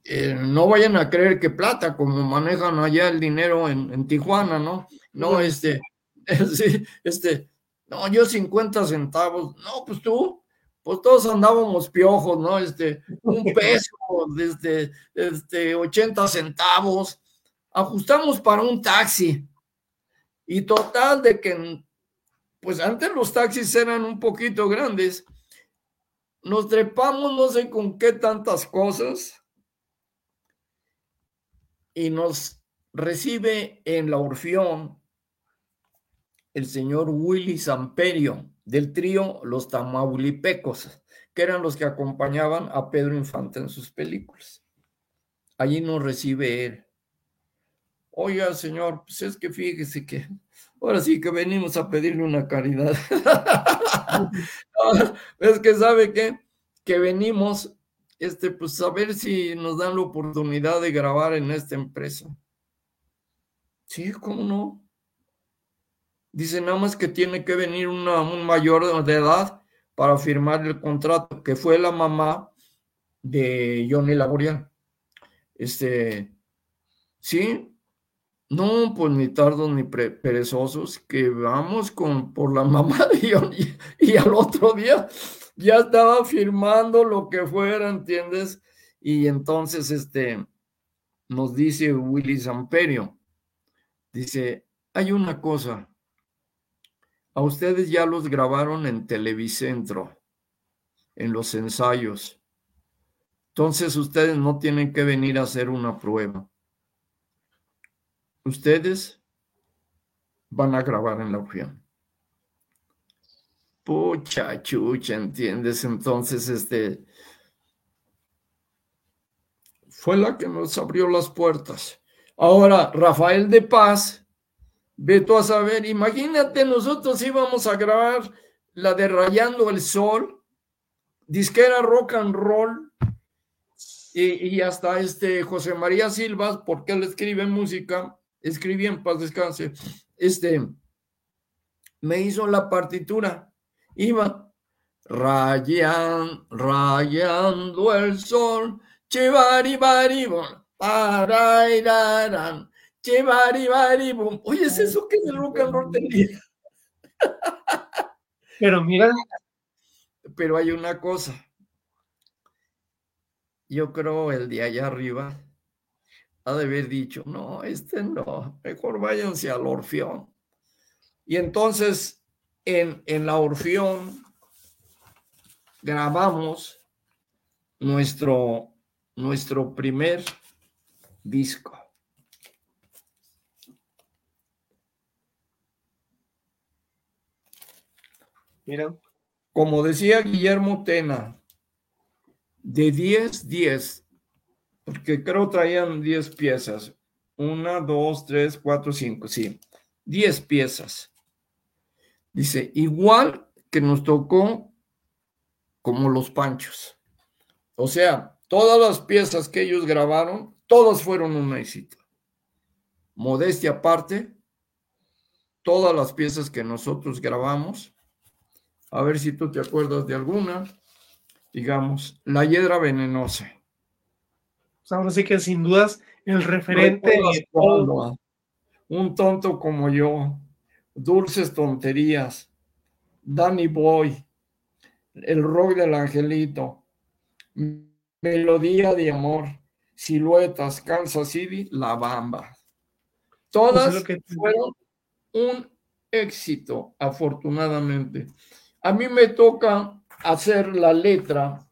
Speaker 1: eh, no vayan a creer que plata, como manejan allá el dinero en, en Tijuana, ¿no? No, este, <laughs> sí, este, no, yo 50 centavos, no, pues tú, pues todos andábamos piojos, ¿no? Este, un <laughs> peso, desde este, 80 centavos, ajustamos para un taxi. Y total de que, pues antes los taxis eran un poquito grandes, nos trepamos no sé con qué tantas cosas y nos recibe en la Orfión el señor Willy Samperio del trío Los Tamaulipecos, que eran los que acompañaban a Pedro Infante en sus películas. Allí nos recibe él. Oiga, señor, pues es que fíjese que ahora sí que venimos a pedirle una caridad. <laughs> es que sabe qué? que venimos, este, pues a ver si nos dan la oportunidad de grabar en esta empresa. Sí, ¿cómo no? Dice nada más que tiene que venir una, un mayor de edad para firmar el contrato, que fue la mamá de Johnny Laborian. Este, sí, no, pues ni tardos ni perezosos, que vamos con por la <laughs> mamá de Johnny y al otro día ya estaba firmando lo que fuera, ¿entiendes? Y entonces este nos dice Willy Samperio, dice, hay una cosa, a ustedes ya los grabaron en Televicentro, en los ensayos. Entonces ustedes no tienen que venir a hacer una prueba. Ustedes van a grabar en la opción. Pucha chucha, ¿entiendes? Entonces, este fue la que nos abrió las puertas. Ahora, Rafael de Paz Ve tú a saber, imagínate, nosotros íbamos a grabar la de Rayando el Sol, disquera rock and roll, y, hasta este José María Silvas, porque él escribe música, escribía en paz descanse, este, me hizo la partitura, iba rayan, rayando el sol, chivari parairaran, chivari baribon. Oye, ¿es eso que es el rock and roll
Speaker 2: Pero mira.
Speaker 1: Pero hay una cosa yo creo el de allá arriba ha de haber dicho, no, este no, mejor váyanse al Orfeón. Y entonces en, en la Orfeón grabamos nuestro, nuestro primer disco. Mira. Como decía Guillermo Tena, de 10, 10, porque creo traían 10 piezas. Una, dos, tres, cuatro, cinco, sí. 10 piezas. Dice, igual que nos tocó como los panchos. O sea, todas las piezas que ellos grabaron, todas fueron un éxito. Modestia aparte, todas las piezas que nosotros grabamos, a ver si tú te acuerdas de alguna digamos, la hiedra venenosa.
Speaker 2: Pues ahora sí que sin dudas el referente
Speaker 1: Un tonto como yo, dulces tonterías, Danny Boy, el rock del angelito, melodía de amor, siluetas, Kansas City, La Bamba. Todas fueron un éxito, afortunadamente. A mí me toca hacer la letra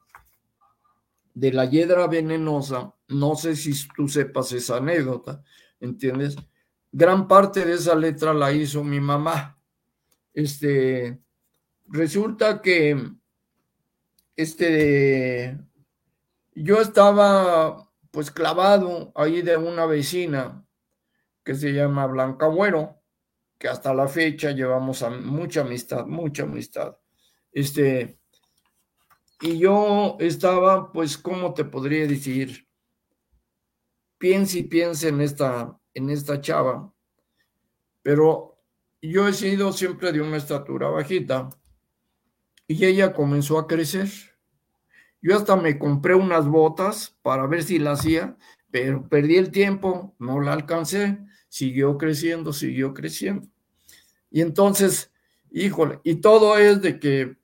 Speaker 1: de la hiedra venenosa, no sé si tú sepas esa anécdota, ¿entiendes? Gran parte de esa letra la hizo mi mamá. Este, resulta que, este, yo estaba pues clavado ahí de una vecina que se llama Blanca Güero, que hasta la fecha llevamos a mucha amistad, mucha amistad. Este, y yo estaba, pues, ¿cómo te podría decir? Piense y piense en esta, en esta chava, pero yo he sido siempre de una estatura bajita y ella comenzó a crecer. Yo hasta me compré unas botas para ver si la hacía, pero perdí el tiempo, no la alcancé, siguió creciendo, siguió creciendo. Y entonces, híjole, y todo es de que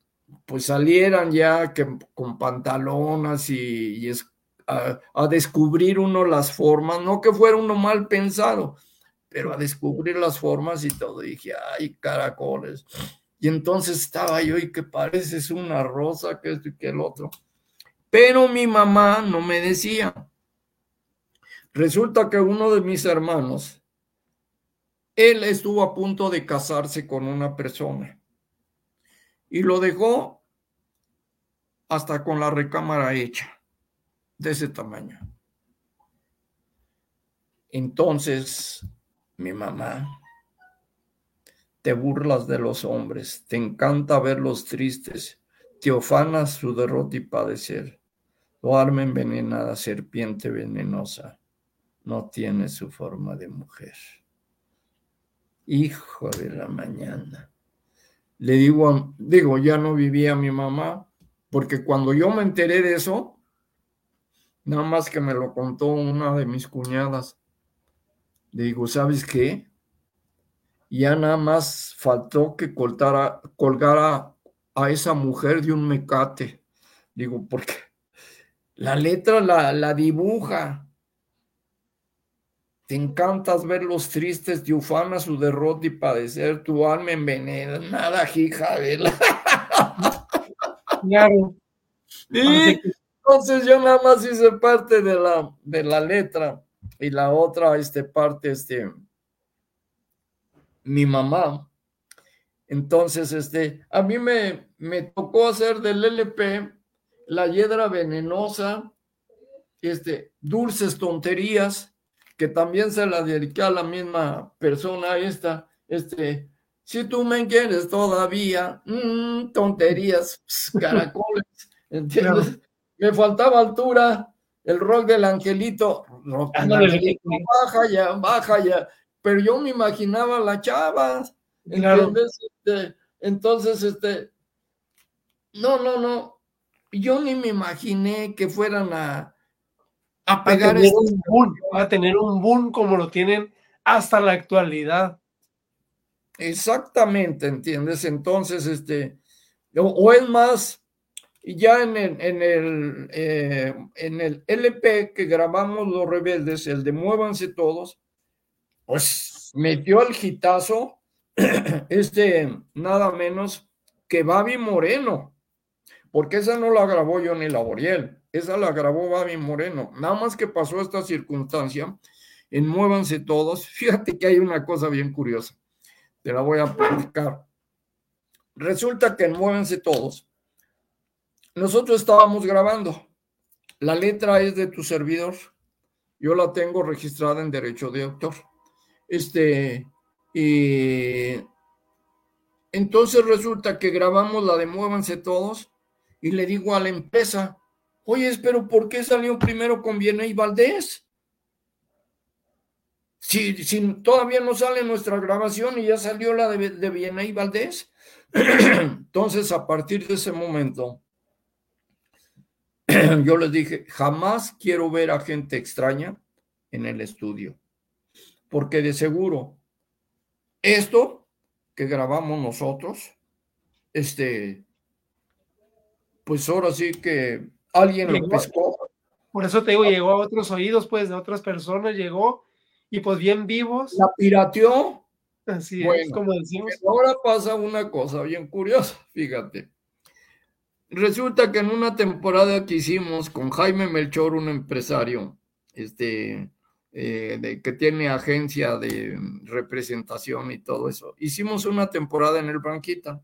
Speaker 1: pues salieran ya que, con pantalonas y, a, descubrir uno las formas, no que fuera uno mal pensado, pero a descubrir las formas y todo. Y dije, ay, caracoles. Y entonces estaba yo y que pareces una rosa, que esto y que el otro. Pero mi mamá no me decía. Resulta que uno de mis hermanos, él estuvo a punto de casarse con una persona y lo dejó hasta con la recámara hecha, de ese tamaño. Entonces, mi mamá, te burlas de los hombres, te encanta verlos tristes, te ofanas su derrota y padecer. O arma envenenada, serpiente venenosa, no tiene su forma de mujer. Hijo de la mañana le digo, digo, ya no vivía mi mamá, porque cuando yo me enteré de eso, nada más que me lo contó una de mis cuñadas, le digo, ¿sabes qué? Ya nada más faltó que colgara, colgara a esa mujer de un mecate. Digo, porque la letra la, la dibuja, te encantas ver los tristes, te ufana su derrota y padecer, tu alma envenenada, hija de la... Claro. Y entonces yo nada más hice parte de la, de la letra y la otra este, parte, este, mi mamá. Entonces, este, a mí me, me tocó hacer del LP la hiedra venenosa, este, dulces tonterías, que también se la dediqué a la misma persona esta, este, si tú me quieres todavía, mm, tonterías, <laughs> caracoles, ¿entiendes? Me faltaba altura, el rol del angelito, baja ya, baja ya, pero yo me imaginaba la chava, este, entonces, este, no, no, no, yo ni me imaginé que fueran a, a pegar a
Speaker 2: tener, un boom, a tener un boom como lo tienen hasta la actualidad.
Speaker 1: Exactamente, ¿entiendes? Entonces, este, o, es más, ya en el, en el, eh, en el LP que grabamos Los Rebeldes, el de Muévanse Todos, pues metió el gitazo, <clears throat> este, nada menos que Babi Moreno, porque esa no la grabó Johnny Laboriel, esa la grabó Babi Moreno, nada más que pasó esta circunstancia en Muévanse Todos, <laughs> fíjate que hay una cosa bien curiosa, te la voy a platicar. Resulta que en Muévanse Todos, nosotros estábamos grabando. La letra es de tu servidor. Yo la tengo registrada en derecho de autor. Este, y entonces resulta que grabamos la de Muévanse Todos y le digo a la empresa, oye, pero ¿por qué salió primero con Viena y Valdés? Si, si, todavía no sale nuestra grabación y ya salió la de, de Viena y Valdés. <clears throat> Entonces, a partir de ese momento, <clears throat> yo les dije, jamás quiero ver a gente extraña en el estudio, porque de seguro esto que grabamos nosotros, este, pues ahora sí que alguien lo pescó.
Speaker 2: Por eso te digo, llegó a otros oídos, pues, de otras personas, llegó y pues bien vivos.
Speaker 1: La pirateó.
Speaker 2: Así es, como decimos.
Speaker 1: Ahora pasa una cosa bien curiosa, fíjate. Resulta que en una temporada que hicimos con Jaime Melchor, un empresario, este, eh, de, que tiene agencia de representación y todo eso, hicimos una temporada en el Banquita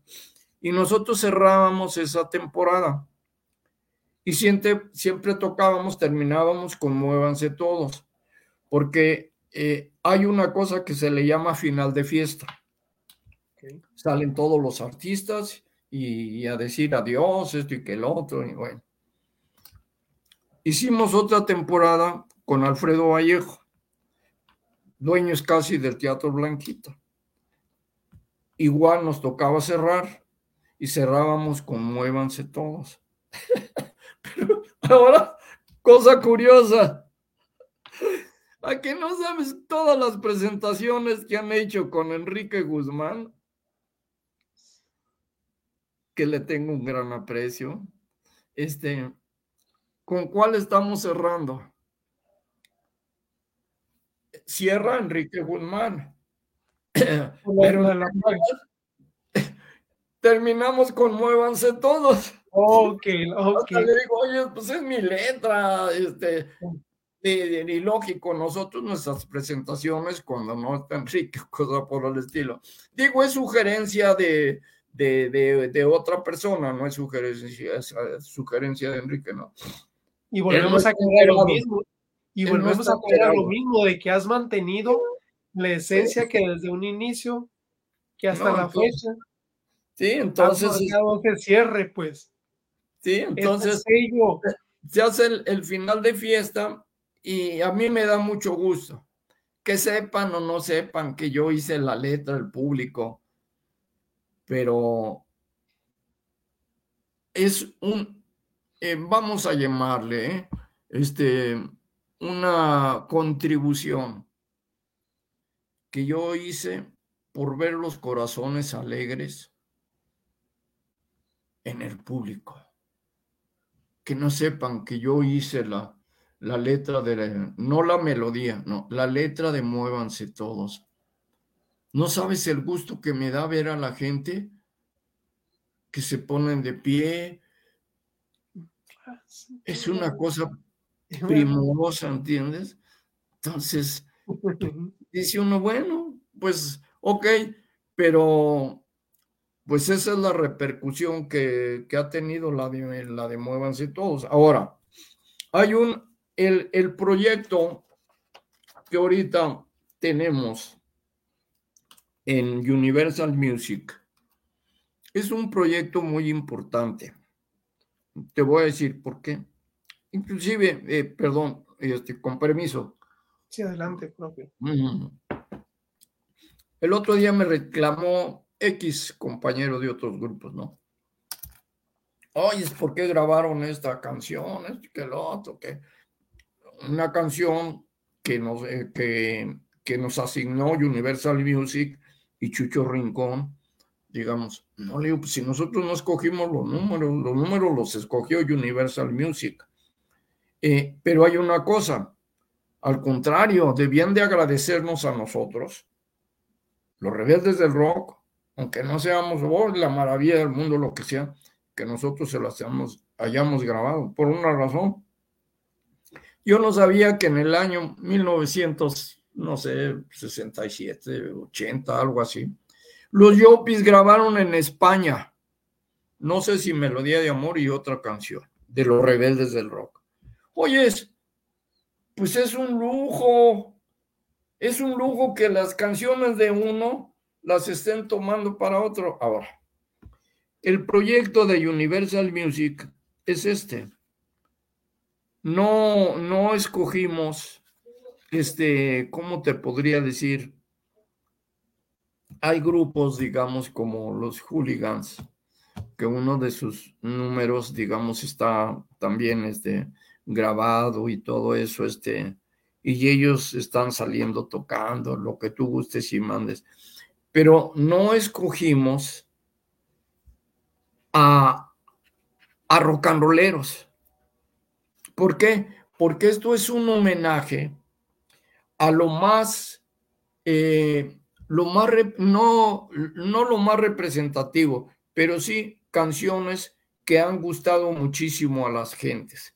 Speaker 1: y nosotros cerrábamos esa temporada y siempre, siempre tocábamos, terminábamos con Muévanse Todos, porque eh, hay una cosa que se le llama final de fiesta. Salen todos los artistas y, a decir adiós, esto y que el otro, y bueno. Hicimos otra temporada con Alfredo Vallejo, dueños casi del Teatro Blanquito. Igual nos tocaba cerrar y cerrábamos con Muévanse todos. <laughs> Pero <laughs> ahora, cosa curiosa, ¿a qué no sabes todas las presentaciones que han hecho con Enrique Guzmán? que le tengo un gran aprecio. Este, ¿con cuál estamos cerrando? Cierra Enrique Guzmán. terminamos con Muévanse todos.
Speaker 2: Ok, ok.
Speaker 1: le digo, oye, pues es mi letra, este, y, lógico, nosotros nuestras presentaciones, cuando no está Enrique, <laughs> cosa por el estilo. Digo, es sugerencia de, de, otra persona, no es sugerencia, es sugerencia de Enrique, ¿no?
Speaker 2: Y volvemos a creer lo mismo. Y volvemos a creer lo mismo de que has mantenido la esencia que desde un inicio, que hasta la fecha.
Speaker 1: Sí, entonces.
Speaker 2: que cierre, pues.
Speaker 1: Sí, entonces. Se hace el, el final de fiesta y a mí me da mucho gusto que sepan o no sepan que yo hice la letra del público pero es un, eh, vamos a llamarle, ¿eh? este, una contribución que yo hice por ver los corazones alegres en el público. Que no sepan que yo hice la, la letra de la, no la melodía, no, la letra de Muévanse todos. No sabes el gusto que me da ver a la gente que se ponen de pie. Es una cosa primorosa, ¿entiendes? Entonces, <laughs> dice uno, bueno, pues, ok, pero pues esa es la repercusión que, ha tenido la de, la de Muévanse Todos. Ahora, hay un, el, el proyecto que ahorita tenemos en Universal Music. Es un proyecto muy importante. Te voy a decir por qué. inclusive, eh, perdón, este, con permiso.
Speaker 2: Sí, adelante, propio.
Speaker 1: El otro día me reclamó X compañero de otros grupos, ¿no? Oye, ¿por qué grabaron esta canción? que lo otro, una canción que nos, eh, que, que nos asignó Universal Music y Chucho Rincón, digamos, no le digo, pues si nosotros no escogimos los números, los números los escogió Universal Music. Eh, pero hay una cosa, al contrario, debían de agradecernos a nosotros, los rebeldes del rock, aunque no seamos la maravilla del mundo, lo que sea, que nosotros se hayamos, hayamos grabado, por una razón. Yo no sabía que en el año 1900, no sé, 67, 80, algo así, los Yopis grabaron en España, no sé si Melodía de Amor y otra canción, de los rebeldes del rock. Oyes, pues es un lujo, es un lujo que las canciones de uno las estén tomando para otro. Ahora, el proyecto de Universal Music es este. No, no escogimos, este, ¿cómo te podría decir? Hay grupos, digamos, como los hooligans, que uno de sus números, digamos, está también este, grabado y todo eso, este, y ellos están saliendo tocando lo que tú gustes y mandes pero no escogimos a, a rolleros. ¿Por qué? Porque esto es un homenaje a lo más, eh, lo más, no, no lo más representativo, pero sí canciones que han gustado muchísimo a las gentes.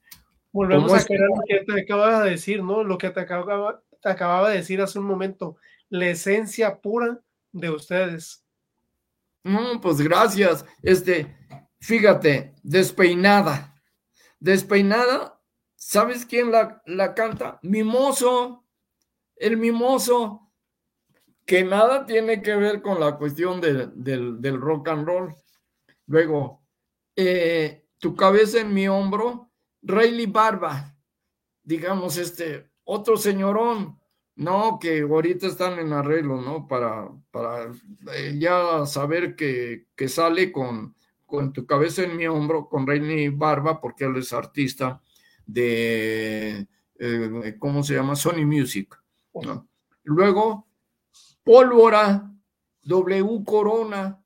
Speaker 2: Volvemos a ver lo que te acababa de decir, ¿no? Lo que te acababa, te acababa de decir hace un momento, la esencia pura de ustedes.
Speaker 1: No, pues gracias. Este, fíjate, despeinada. Despeinada, ¿sabes quién la, la canta? Mimoso. El mimoso, que nada tiene que ver con la cuestión del, rock and roll. Luego, eh, tu cabeza en mi hombro, Rayleigh Barba, digamos, este, otro señorón, no, que ahorita están en arreglo, ¿no? Para, para eh, ya saber que, sale con, con, tu cabeza en mi hombro, con Reini Barba, porque él es artista de, eh, ¿cómo se llama? Sony Music. Luego, Pólvora, W Corona,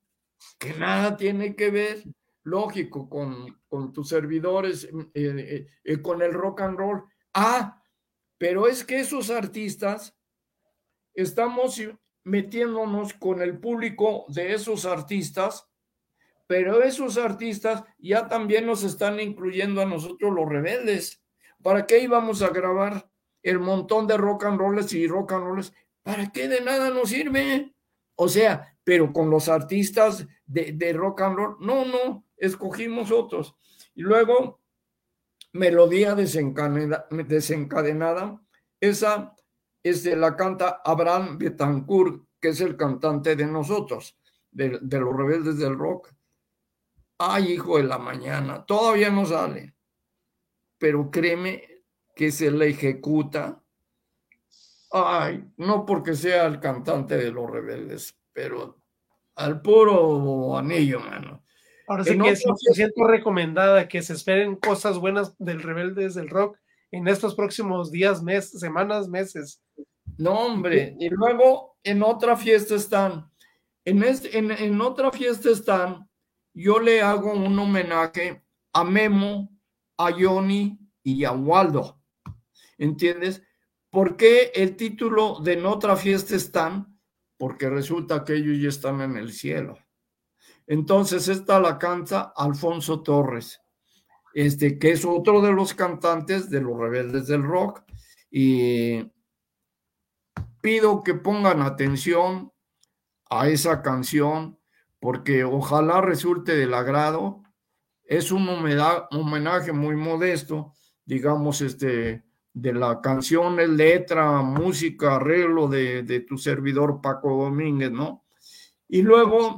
Speaker 1: que nada tiene que ver, lógico, con, con tus servidores, eh, con el rock and roll. Ah, pero es que esos artistas estamos metiéndonos con el público de esos artistas, pero esos artistas ya también nos están incluyendo a nosotros los rebeldes. ¿Para qué íbamos a grabar el montón de rock and rolls y rock and rolls? ¿Para qué de nada nos sirve? O sea, pero con los artistas de, de rock and roll, no, no, escogimos otros. Y luego melodía desencadenada, esa es de la canta Abraham Betancourt, que es el cantante de nosotros, de, los rebeldes del rock. Ay, hijo de la mañana, todavía no sale, pero créeme que se la ejecuta. Ay, no porque sea el cantante de los rebeldes, pero al puro anillo, mano.
Speaker 2: Ahora sí que es 100% recomendada que se esperen cosas buenas del Rebeldes del Rock en estos próximos días, meses, semanas, meses.
Speaker 1: No, hombre, y luego en otra fiesta están, en, este, en, otra fiesta están, yo le hago un homenaje a Memo, a Johnny y a Waldo. ¿Entiendes? ¿Por qué el título de en otra fiesta están? Porque resulta que ellos ya están en el cielo. Entonces, esta la canta Alfonso Torres, este, que es otro de los cantantes de los rebeldes del rock. Y pido que pongan atención a esa canción, porque ojalá resulte del agrado. Es un homenaje muy modesto, digamos, este, de la canción, letra, música, arreglo de, de tu servidor Paco Domínguez, ¿no? Y luego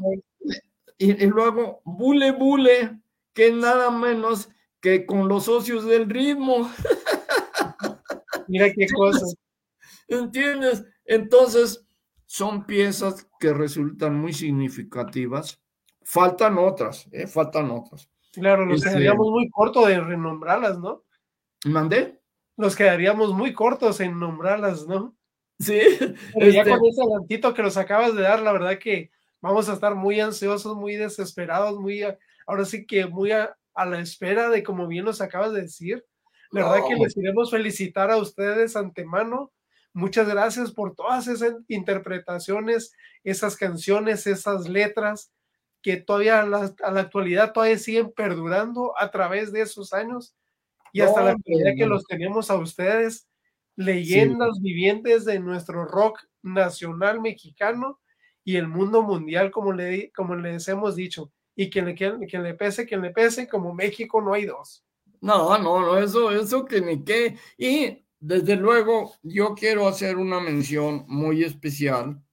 Speaker 1: y, luego Bule Bule, que nada menos que con los socios del ritmo. <laughs>
Speaker 2: Mira qué cosa.
Speaker 1: ¿Entiendes? Entonces, son piezas que resultan muy significativas. Faltan otras, ¿eh? faltan otras.
Speaker 2: Claro, nos este quedaríamos muy cortos de renombrarlas, ¿no?
Speaker 1: ¿Mandé?
Speaker 2: Nos quedaríamos muy cortos en nombrarlas, ¿no?
Speaker 1: Sí.
Speaker 2: Pero ya este con ese adelantito que nos acabas de dar, la verdad que vamos a estar muy ansiosos, muy desesperados, muy, ahora sí que muy a, la espera de como bien nos acabas de decir. La verdad que les queremos felicitar a ustedes antemano. Muchas gracias por todas esas interpretaciones, esas canciones, esas letras que todavía a la, actualidad todavía siguen perdurando a través de esos años. Y hasta la actualidad que los tenemos a ustedes, leyendas vivientes de nuestro rock nacional mexicano y el mundo mundial, como, le, como les hemos dicho. Y quien le, quien, le pese, quien le pese, como México no hay dos.
Speaker 1: No, no, no, eso, eso que ni qué. Y desde luego, yo quiero hacer una mención muy especial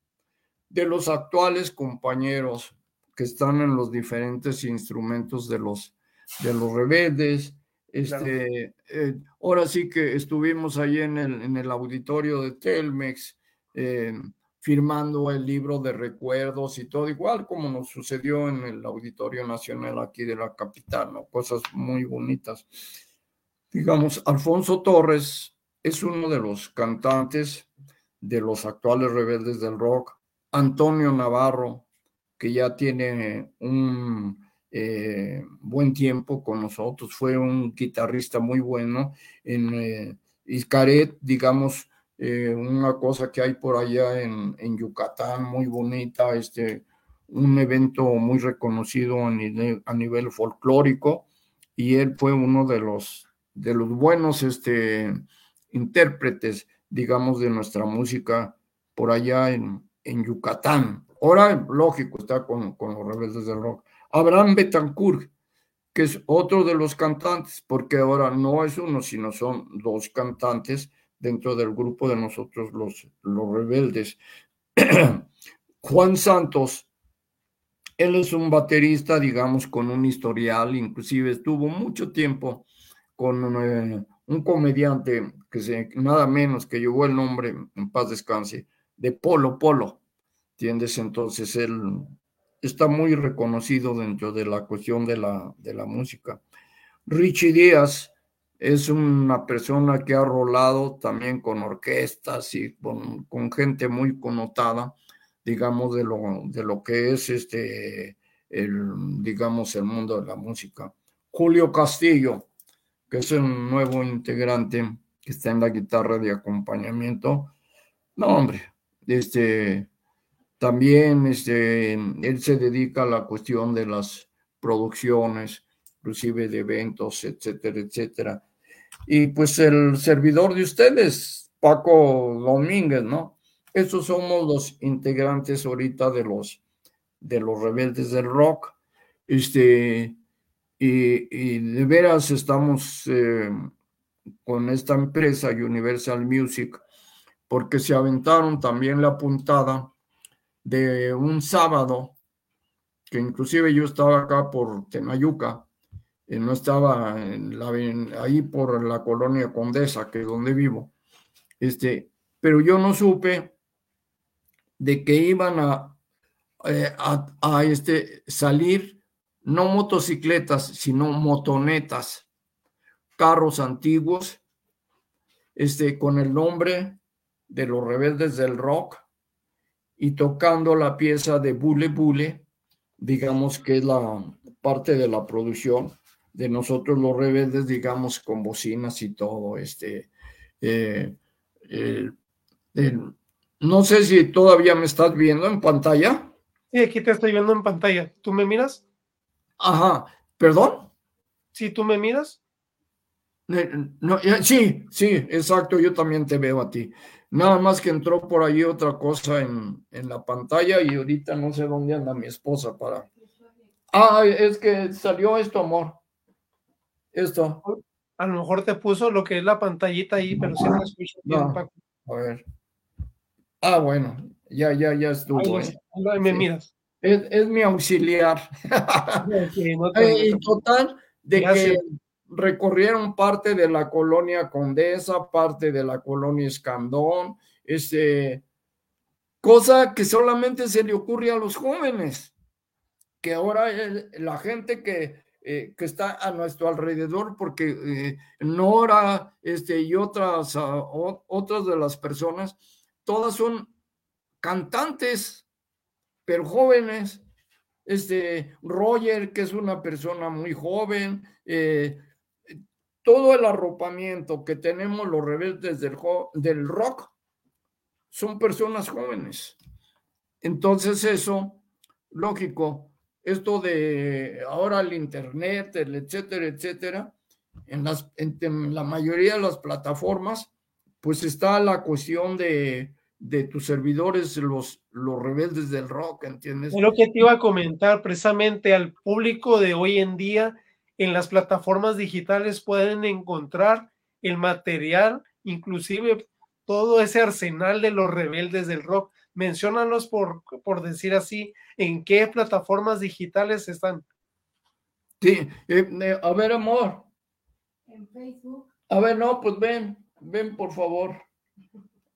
Speaker 1: de los actuales compañeros que están en los diferentes instrumentos de los, de los rebeldes. Este, eh, ahora sí que estuvimos ahí en el, en el auditorio de Telmex, eh, firmando el libro de recuerdos y todo, igual como nos sucedió en el Auditorio Nacional aquí de la capital, ¿no? Cosas muy bonitas. Digamos, Alfonso Torres es uno de los cantantes de los actuales rebeldes del rock. Antonio Navarro, que ya tiene un eh, buen tiempo con nosotros, fue un guitarrista muy bueno en eh, Iscaret, digamos, eh, una cosa que hay por allá en, en, Yucatán, muy bonita, este, un evento muy reconocido a nivel, a nivel folclórico, y él fue uno de los, de los buenos este, intérpretes, digamos, de nuestra música por allá en, en Yucatán. Ahora, lógico, está con, con los rebeldes del rock. Abraham Betancourt, que es otro de los cantantes, porque ahora no es uno, sino son dos cantantes dentro del grupo de nosotros los, los rebeldes. <clears throat> Juan Santos, él es un baterista, digamos, con un historial, inclusive estuvo mucho tiempo con eh, un comediante que se, nada menos que llevó el nombre, en paz descanse, de Polo Polo, ¿entiendes? Entonces él está muy reconocido dentro de la cuestión de la, de la música. Richie Díaz, es una persona que ha rolado también con orquestas y con, gente muy connotada, digamos, de lo, de lo que es este, el, digamos, el mundo de la música. Julio Castillo, que es un nuevo integrante que está en la guitarra de acompañamiento. No, hombre, este, también este, él se dedica a la cuestión de las producciones, inclusive de eventos, etcétera, etcétera. Y pues el servidor de ustedes, Paco Domínguez, ¿no? Esos somos los integrantes ahorita de los, de los rebeldes del rock. Este, y, de veras estamos eh, con esta empresa Universal Music porque se aventaron también la puntada de un sábado que inclusive yo estaba acá por Tenayuca, eh, no estaba en la, ahí por la colonia Condesa, que es donde vivo, este, pero yo no supe de que iban a, eh, a, este, salir no motocicletas, sino motonetas, carros antiguos, este, con el nombre de los rebeldes del rock y tocando la pieza de Bule Bule, digamos que es la parte de la producción de nosotros los rebeldes, digamos, con bocinas y todo, este, eh, no sé si todavía me estás viendo en pantalla.
Speaker 2: Sí, aquí te estoy viendo en pantalla. ¿Tú me miras?
Speaker 1: Ajá, ¿perdón?
Speaker 2: Sí, ¿tú me miras?
Speaker 1: Eh, no, sí, sí, exacto, yo también te veo a ti. Nada más que entró por ahí otra cosa en, en la pantalla y ahorita no sé dónde anda mi esposa para... Ah, es que salió esto, amor. Esto.
Speaker 2: A lo mejor te puso lo que es la pantallita ahí, pero si no escucho
Speaker 1: bien, Paco. A ver. Ah, bueno, ya, ya, ya estuvo.
Speaker 2: ¿eh? me miras.
Speaker 1: Es, es, mi auxiliar. <laughs> y total, de que recorrieron parte de la colonia Condesa, parte de la colonia Escandón, este, cosa que solamente se le ocurre a los jóvenes, que ahora la gente que, eh, que está a nuestro alrededor, porque eh, Nora este, y otras, ah, otras de las personas, todas son cantantes, pero jóvenes. Este, Roger, que es una persona muy joven, eh, todo el arropamiento que tenemos los rebeldes del, del rock son personas jóvenes. Entonces eso, lógico, esto de ahora el Internet, el etcétera, etcétera, en, las, en, la mayoría de las plataformas, pues está la cuestión de, de tus servidores, los, los rebeldes del rock, ¿entiendes?
Speaker 2: Es lo que te iba a comentar precisamente al público de hoy en día en las plataformas digitales pueden encontrar el material, inclusive todo ese arsenal de los rebeldes del rock. Menciónalos por, por decir así, en qué plataformas digitales están.
Speaker 1: Sí, eh, eh, a ver, amor. En Facebook. A ver, no, pues ven, ven por favor.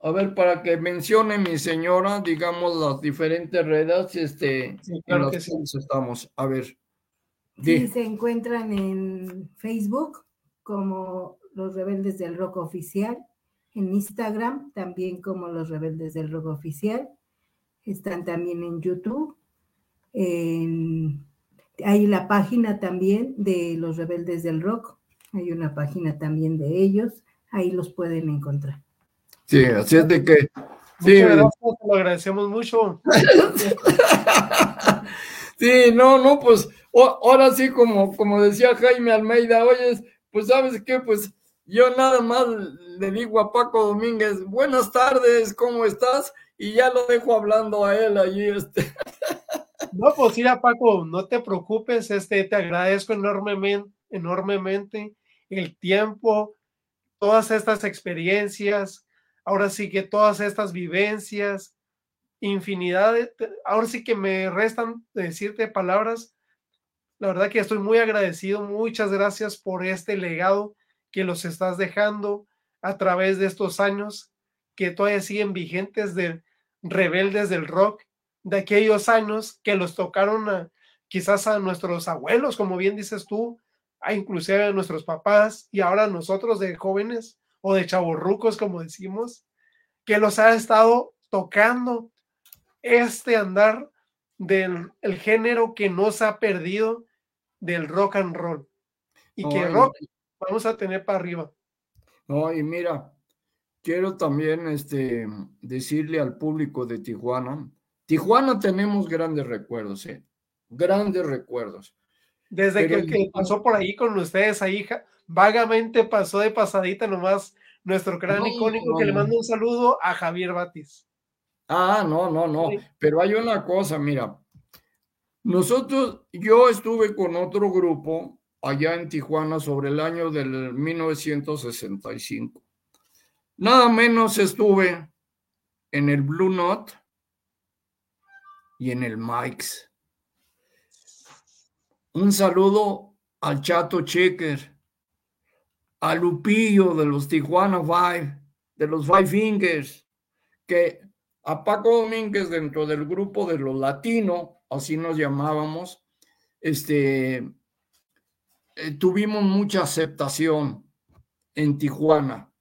Speaker 1: A ver, para que mencione mi señora, digamos, las diferentes redes este, en las que estamos. A ver.
Speaker 3: Sí, se encuentran en Facebook como Los Rebeldes del Rock Oficial, en Instagram también como Los Rebeldes del Rock Oficial, están también en YouTube, hay la página también de Los Rebeldes del Rock, hay una página también de ellos, ahí los pueden encontrar.
Speaker 1: Sí, así es de que...
Speaker 2: Sí, gracias, lo agradecemos mucho. <laughs>
Speaker 1: sí, no, no, pues ahora sí, como, como decía Jaime Almeida, oye, pues sabes qué, pues yo nada más le digo a Paco Domínguez, buenas tardes, ¿cómo estás? Y ya lo dejo hablando a él allí, este. <laughs>
Speaker 2: No, pues mira, Paco, no te preocupes, este, te agradezco enormemente, enormemente el tiempo, todas estas experiencias, ahora sí que todas estas vivencias, infinidad de, ahora sí que me restan decirte palabras la verdad que estoy muy agradecido. Muchas gracias por este legado que los estás dejando a través de estos años que todavía siguen vigentes de rebeldes del rock, de aquellos años que los tocaron quizás a nuestros abuelos, como bien dices tú, a inclusive a nuestros papás y ahora nosotros de jóvenes o de chavorrucos, como decimos, que los ha estado tocando este andar del el género que no se ha perdido del rock and roll. Y que rock vamos a tener para arriba.
Speaker 1: No, y mira, quiero también este, decirle al público de Tijuana, Tijuana tenemos grandes recuerdos, ¿eh? grandes recuerdos.
Speaker 2: Desde que, pasó por ahí con ustedes, ahí vagamente pasó de pasadita nomás nuestro gran icónico que le mando un saludo a Javier Batis.
Speaker 1: Ah, no, no, no, pero hay una cosa, mira, nosotros, yo estuve con otro grupo allá en Tijuana sobre el año del 1965. Nada menos estuve en el Blue Note y en el Mike's. Un saludo al Chato Checker, a Lupillo de los Tijuana Five, de los Five Fingers, que a Paco Domínguez dentro del grupo de los latinos así nos llamábamos, este, eh, tuvimos mucha aceptación en Tijuana,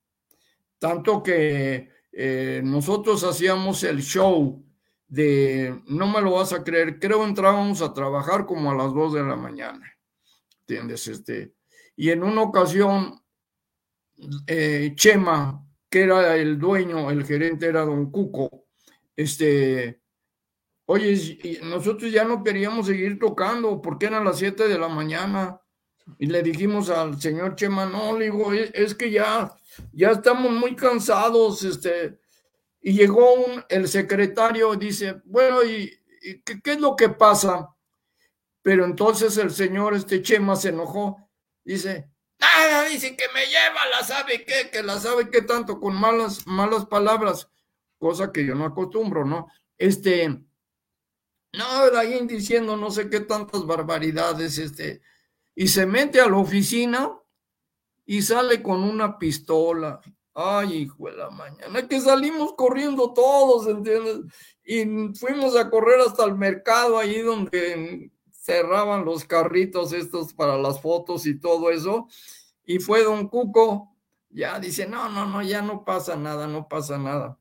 Speaker 1: tanto que eh, nosotros hacíamos el show de, no me lo vas a creer, creo entrábamos a trabajar como a las 2 de la mañana, ¿entiendes? Este, y en una ocasión, eh, Chema, que era el dueño, el gerente era don Cuco, este, Oye, nosotros ya no queríamos seguir tocando porque eran las 7 de la mañana. Y le dijimos al señor Chema, no, le digo, es que ya, ya estamos muy cansados, este. Y llegó un, el secretario dice, bueno, ¿y, qué, qué, es lo que pasa? Pero entonces el señor este Chema se enojó. Dice, nada, dice que me lleva, la sabe qué, que la sabe qué tanto, con malas, malas palabras, cosa que yo no acostumbro, ¿no? Este, no, ahí diciendo no sé qué tantas barbaridades, este, y se mete a la oficina y sale con una pistola. Ay, hijo de la mañana, que salimos corriendo todos, ¿entiendes? Y fuimos a correr hasta el mercado, ahí donde cerraban los carritos estos para las fotos y todo eso. Y fue don Cuco, ya dice, no, no, no, ya no pasa nada, no pasa nada.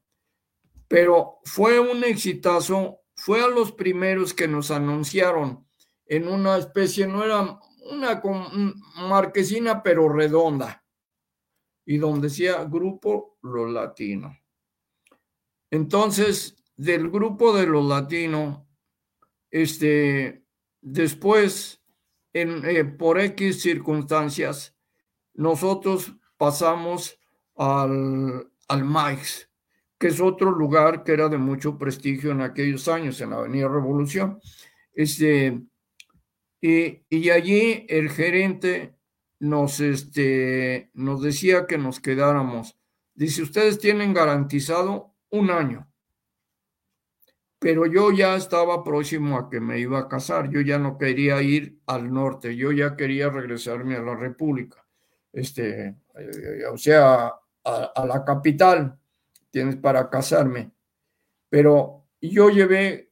Speaker 1: Pero fue un exitazo, fue a los primeros que nos anunciaron en una especie, no era una marquesina, pero redonda, y donde decía Grupo Los Latinos. Entonces, del grupo de los latinos, este, después, en, eh, por X circunstancias, nosotros pasamos al, al que es otro lugar que era de mucho prestigio en aquellos años, en la Avenida Revolución. Este, y, y allí el gerente nos, este, nos decía que nos quedáramos. Dice, ustedes tienen garantizado un año. Pero yo ya estaba próximo a que me iba a casar. Yo ya no quería ir al norte. Yo ya quería regresarme a la República. Este, eh, o sea, a, la capital, tienes para casarme. Pero yo llevé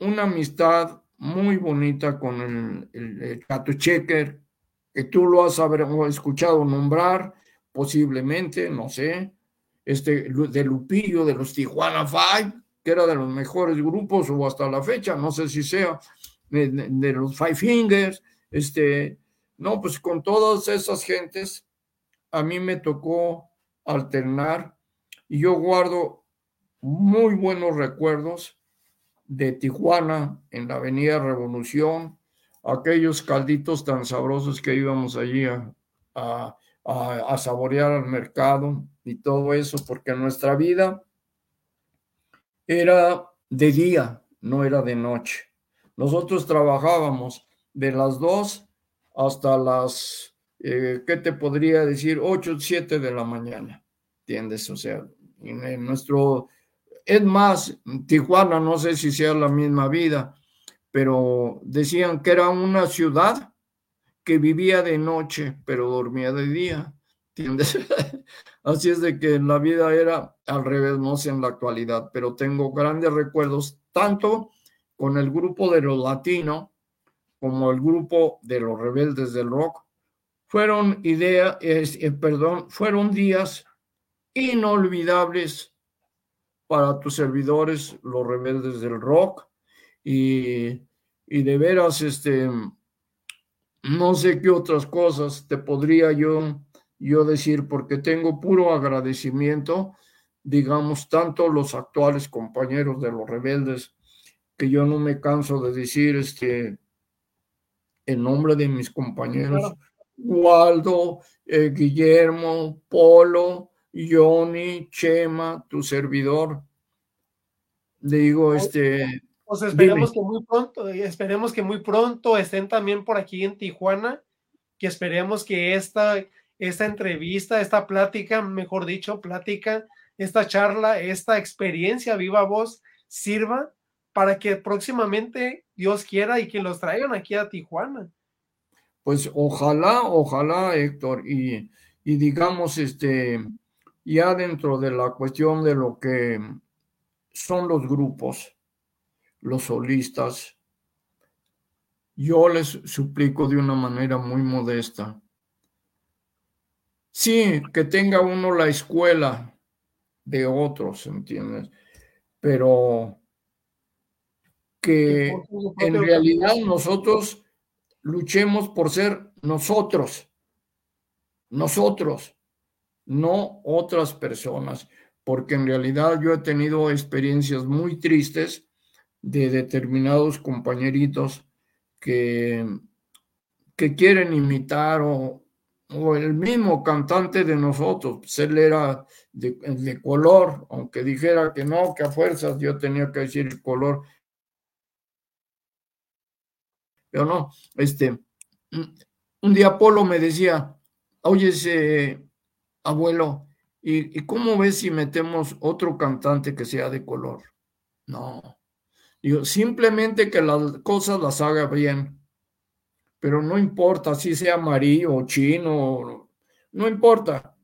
Speaker 1: una amistad muy bonita con el, el, Cato Checker, que tú lo has escuchado nombrar, posiblemente, no sé, este, de Lupillo, de los Tijuana Five, que era de los mejores grupos, o hasta la fecha, no sé si sea, de, de los Five Fingers, este, no, pues con todas esas gentes a mí me tocó alternar y yo guardo muy buenos recuerdos de Tijuana en la Avenida Revolución, aquellos calditos tan sabrosos que íbamos allí a, a, saborear al mercado y todo eso, porque nuestra vida era de día, no era de noche. Nosotros trabajábamos de las dos hasta las eh, ¿qué te podría decir? 8, 7 de la mañana, ¿entiendes? O sea, en, nuestro, es más, Tijuana, no sé si sea la misma vida, pero decían que era una ciudad que vivía de noche, pero dormía de día, ¿entiendes? <laughs> Así es de que la vida era al revés, no sé en la actualidad, pero tengo grandes recuerdos, tanto con el grupo de los latinos como el grupo de los rebeldes del rock, fueron ideas, eh, perdón, fueron días inolvidables para tus servidores, los rebeldes del rock, y, y de veras, este, no sé qué otras cosas te podría yo, yo decir, porque tengo puro agradecimiento, digamos, tanto los actuales compañeros de los rebeldes, que yo no me canso de decir, este, en nombre de mis compañeros. Waldo, eh, Guillermo, Polo, Johnny, Chema, tu servidor. Digo, este.
Speaker 2: Pues esperemos que muy pronto, esperemos que muy pronto estén también por aquí en Tijuana, que esperemos que esta, esta entrevista, esta plática, mejor dicho, plática, esta charla, esta experiencia viva voz sirva para que próximamente Dios quiera y que los traigan aquí a Tijuana
Speaker 1: pues ojalá, ojalá, Héctor, y, digamos, este, ya dentro de la cuestión de lo que son los grupos, los solistas, yo les suplico de una manera muy modesta. Sí, que tenga uno la escuela de otros, ¿entiendes? Pero que en realidad nosotros luchemos por ser nosotros, nosotros, no otras personas, porque en realidad yo he tenido experiencias muy tristes de determinados compañeritos que, que quieren imitar o, el mismo cantante de nosotros, pues él era de, de, color, aunque dijera que no, que a fuerzas yo tenía que decir el color, pero no, este, un día Polo me decía, oye, abuelo, ¿y, cómo ves si metemos otro cantante que sea de color? No, digo, simplemente que las cosas las haga bien, pero no importa si sea amarillo o chino, no importa,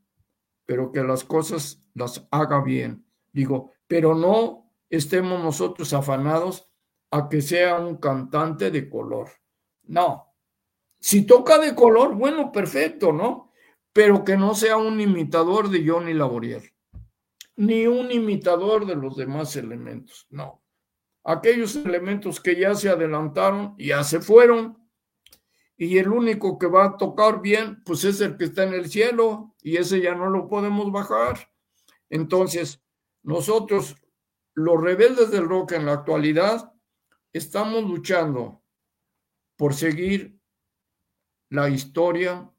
Speaker 1: pero que las cosas las haga bien. Digo, pero no estemos nosotros afanados a que sea un cantante de color. No. Si toca de color, bueno, perfecto, ¿no? Pero que no sea un imitador de Johnny Laboriel, ni un imitador de los demás elementos, no. Aquellos elementos que ya se adelantaron, ya se fueron, y el único que va a tocar bien, pues es el que está en el cielo, y ese ya no lo podemos bajar. Entonces, nosotros, los rebeldes del rock en la actualidad, estamos luchando por seguir la historia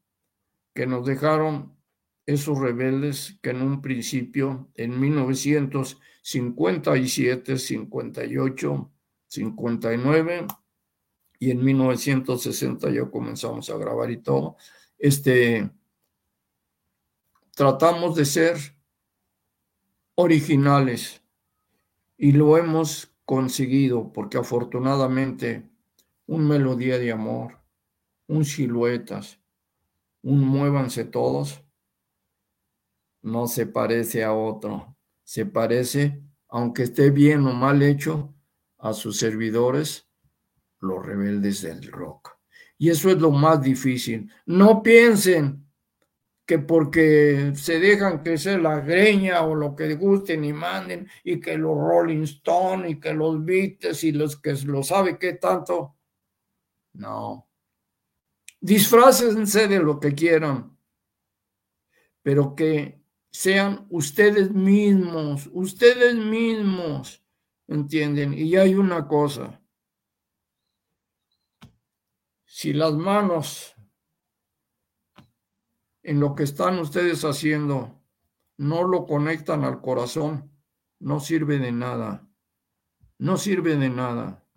Speaker 1: que nos dejaron esos rebeldes que en un principio, en 1957, 58, 59 y en 1960 ya comenzamos a grabar y todo, este, tratamos de ser originales y lo hemos conseguido porque afortunadamente un melodía de amor, un siluetas, un muévanse todos, no se parece a otro, se parece, aunque esté bien o mal hecho, a sus servidores, los rebeldes del rock. Y eso es lo más difícil. No piensen que porque se dejan crecer la greña o lo que gusten y manden y que los Rolling Stone y que los Beatles y los que lo sabe qué tanto. No. Disfrácense de lo que quieran, pero que sean ustedes mismos, ustedes mismos, ¿entienden? Y hay una cosa. Si las manos en lo que están ustedes haciendo no lo conectan al corazón, no sirve de nada. No sirve de nada.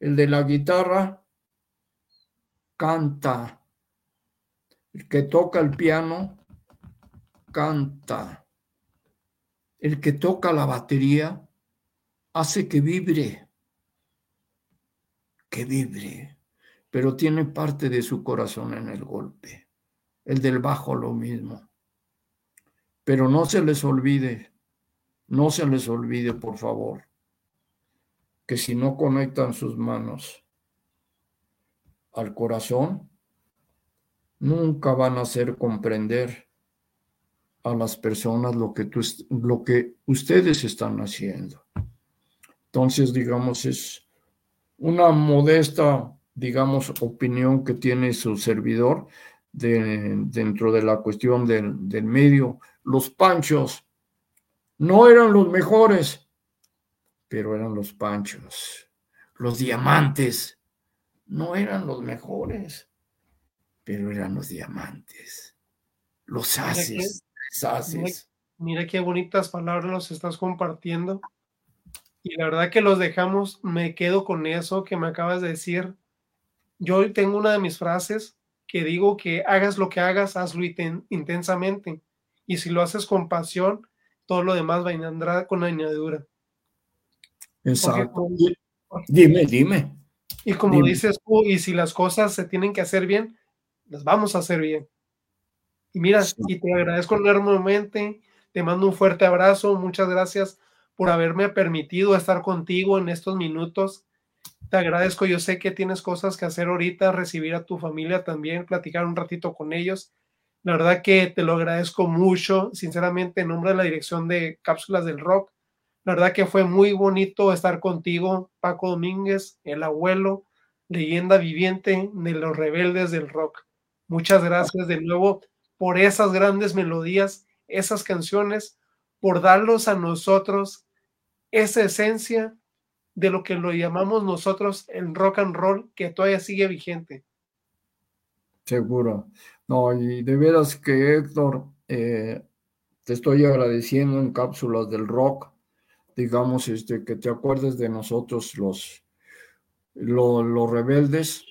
Speaker 1: El de la guitarra canta. El que toca el piano canta. El que toca la batería hace que vibre. Que vibre. Pero tiene parte de su corazón en el golpe el del bajo lo mismo. Pero no se les olvide, no se les olvide, por favor, que si no conectan sus manos al corazón, nunca van a hacer comprender a las personas lo que, lo que ustedes están haciendo. Entonces, digamos, es una modesta, digamos, opinión que tiene su servidor dentro de la cuestión del, del medio. Los panchos no eran los mejores, pero eran los panchos. Los diamantes no eran los mejores, pero eran los diamantes. Los haces,
Speaker 2: Mira, qué bonitas palabras nos estás compartiendo. Y la verdad que los dejamos, me quedo con eso que me acabas de decir. Yo tengo una de mis frases que digo que hagas lo que hagas, hazlo intensamente. Y si lo haces con pasión, todo lo demás vendrá con añadidura.
Speaker 1: Exacto. dime, dime.
Speaker 2: Y como dices tú, y si las cosas se tienen que hacer bien, las vamos a hacer bien. Y mira, y te agradezco enormemente, te mando un fuerte abrazo, muchas gracias por haberme permitido estar contigo en estos minutos te agradezco, yo sé que tienes cosas que hacer ahorita, recibir a tu familia también, platicar un ratito con ellos. La verdad que te lo agradezco mucho, sinceramente, en nombre de la dirección de Cápsulas del Rock. La verdad que fue muy bonito estar contigo, Paco Domínguez, el abuelo, leyenda viviente de los rebeldes del rock. Muchas gracias de nuevo por esas grandes melodías, esas canciones, por darlos a nosotros esa esencia de lo que lo llamamos nosotros el rock and roll, que todavía sigue vigente.
Speaker 1: Seguro. No, y de veras que Héctor, eh, te estoy agradeciendo en cápsulas del rock, digamos, este, que te acuerdes de nosotros los, los, rebeldes.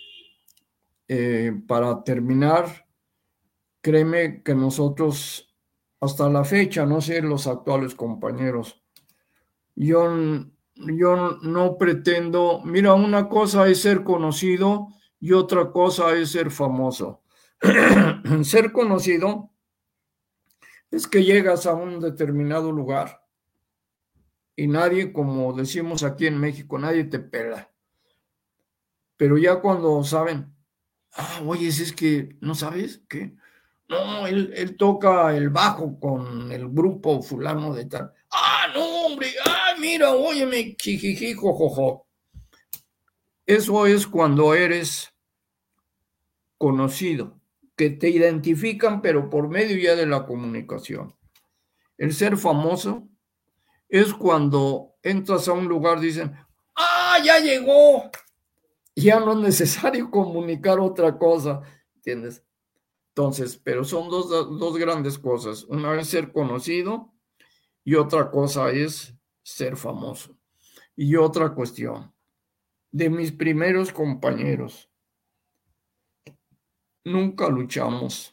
Speaker 1: Eh, para terminar, créeme que nosotros, hasta la fecha, no sé los actuales compañeros, yo yo no pretendo, mira, una cosa es ser conocido y otra cosa es ser famoso. <clears throat> ser conocido es que llegas a un determinado lugar y nadie, como decimos aquí en México, nadie te pela. Pero ya cuando saben, ah, oye, es que, ¿no sabes qué? No, él, toca el bajo con el grupo fulano de tal. Ah, no, hombre, ah, mira, óyeme, jijiji, jojojo. Eso es cuando eres conocido, que te identifican, pero por medio ya de la comunicación. El ser famoso es cuando entras a un lugar, dicen, ah, ya llegó. Ya no es necesario <laughs> comunicar otra cosa, ¿entiendes? Entonces, pero son dos, dos grandes cosas. Una es ser conocido y otra cosa es ser famoso. Y otra cuestión, de mis primeros compañeros, nunca luchamos.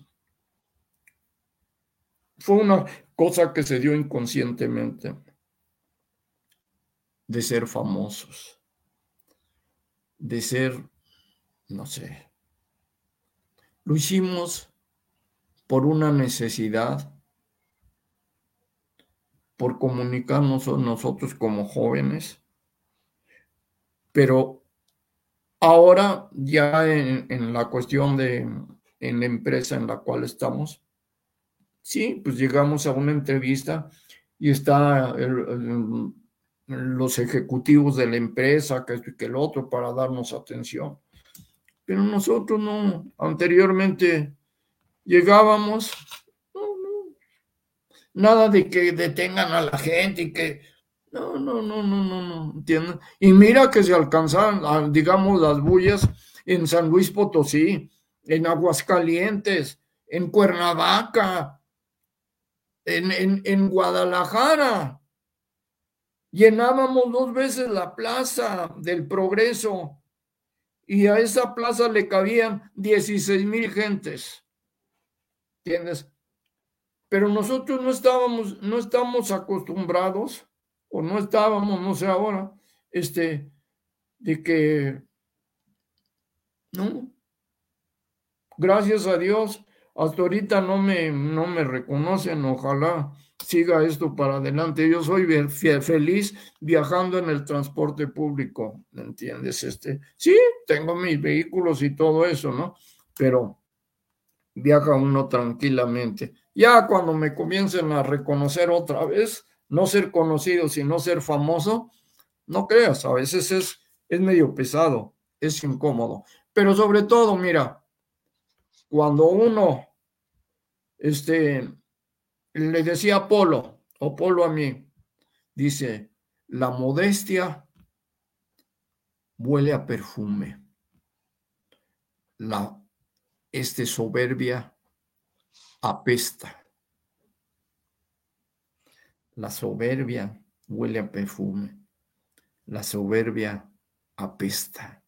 Speaker 1: Fue una cosa que se dio inconscientemente de ser famosos, de ser, no sé, lo hicimos por una necesidad, por comunicarnos nosotros como jóvenes, pero ahora ya en, la cuestión de en la empresa en la cual estamos, sí, pues llegamos a una entrevista y está los ejecutivos de la empresa, que esto y que el otro, para darnos atención. Pero nosotros no, anteriormente llegábamos, nada de que detengan a la gente y que, no, no, no, no, no, no, ¿entiendes? Y mira que se alcanzan, digamos, las bullas en San Luis Potosí, en Aguascalientes, en Cuernavaca, en, en, en Guadalajara. Llenábamos dos veces la plaza del progreso y a esa plaza le cabían 16 mil gentes. ¿Entiendes? Pero nosotros no estábamos, no estamos acostumbrados, o no estábamos, no sé ahora, este, de que, no, gracias a Dios, hasta ahorita no me, no me reconocen, ojalá siga esto para adelante. Yo soy feliz viajando en el transporte público, ¿me entiendes? Este, sí, tengo mis vehículos y todo eso, ¿no? Pero viaja uno tranquilamente. Ya cuando me comiencen a reconocer otra vez, no ser conocido, sino ser famoso, no creas, a veces es, es medio pesado, es incómodo. Pero sobre todo, mira, cuando uno, este, le decía Apolo, o Polo a mí, dice, la modestia huele a perfume. La este soberbia apesta. La soberbia huele a perfume. La soberbia apesta.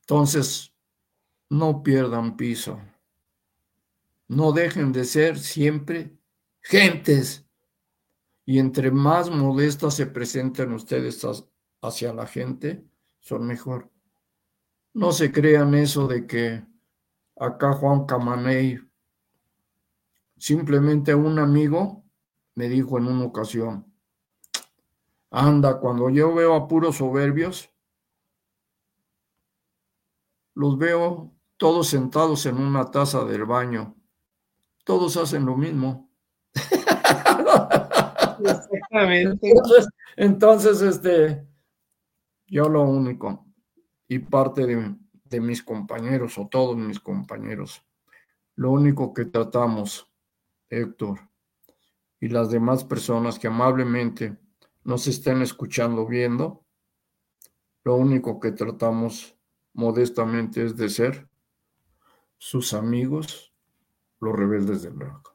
Speaker 1: Entonces, no pierdan piso. No dejen de ser siempre gentes. Y entre más modestas se presenten ustedes hacia la gente, son mejor. No se crean eso de que acá Juan Camaney, simplemente un amigo me dijo en una ocasión, anda, cuando yo veo a puros soberbios, los veo todos sentados en una taza del baño todos hacen lo mismo. Exactamente. Entonces, este, yo lo único, y parte de, de mis compañeros, o todos mis compañeros, lo único que tratamos, Héctor, y las demás personas que amablemente nos estén escuchando, viendo, lo único que tratamos modestamente es de ser sus amigos los rebeldes del rock.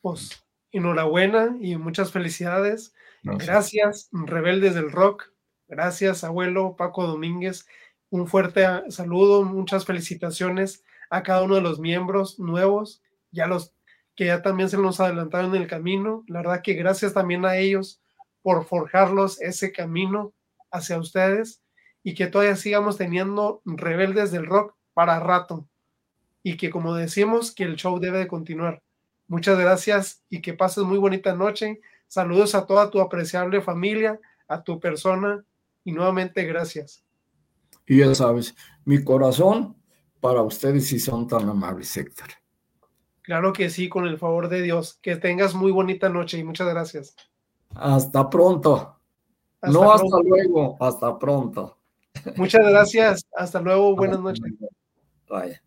Speaker 2: Pues enhorabuena y muchas felicidades. Gracias. rebeldes del rock. Gracias, abuelo Paco Domínguez. Un fuerte saludo, muchas felicitaciones a cada uno de los miembros nuevos, ya los que ya también se nos adelantaron en el camino. La verdad que gracias también a ellos por forjarlos ese camino hacia ustedes y que todavía sigamos teniendo rebeldes del rock para rato y que como decimos, que el show debe de continuar. Muchas gracias y que pases muy bonita noche. Saludos a toda tu apreciable familia, a tu persona y nuevamente gracias.
Speaker 1: Y ya sabes, mi corazón para ustedes si son tan amables, Héctor.
Speaker 2: Claro que sí, con el favor de Dios. Que tengas muy bonita noche y muchas gracias.
Speaker 1: Hasta pronto. no hasta luego, hasta pronto.
Speaker 2: Muchas gracias. Hasta luego. Buenas noches. Vaya.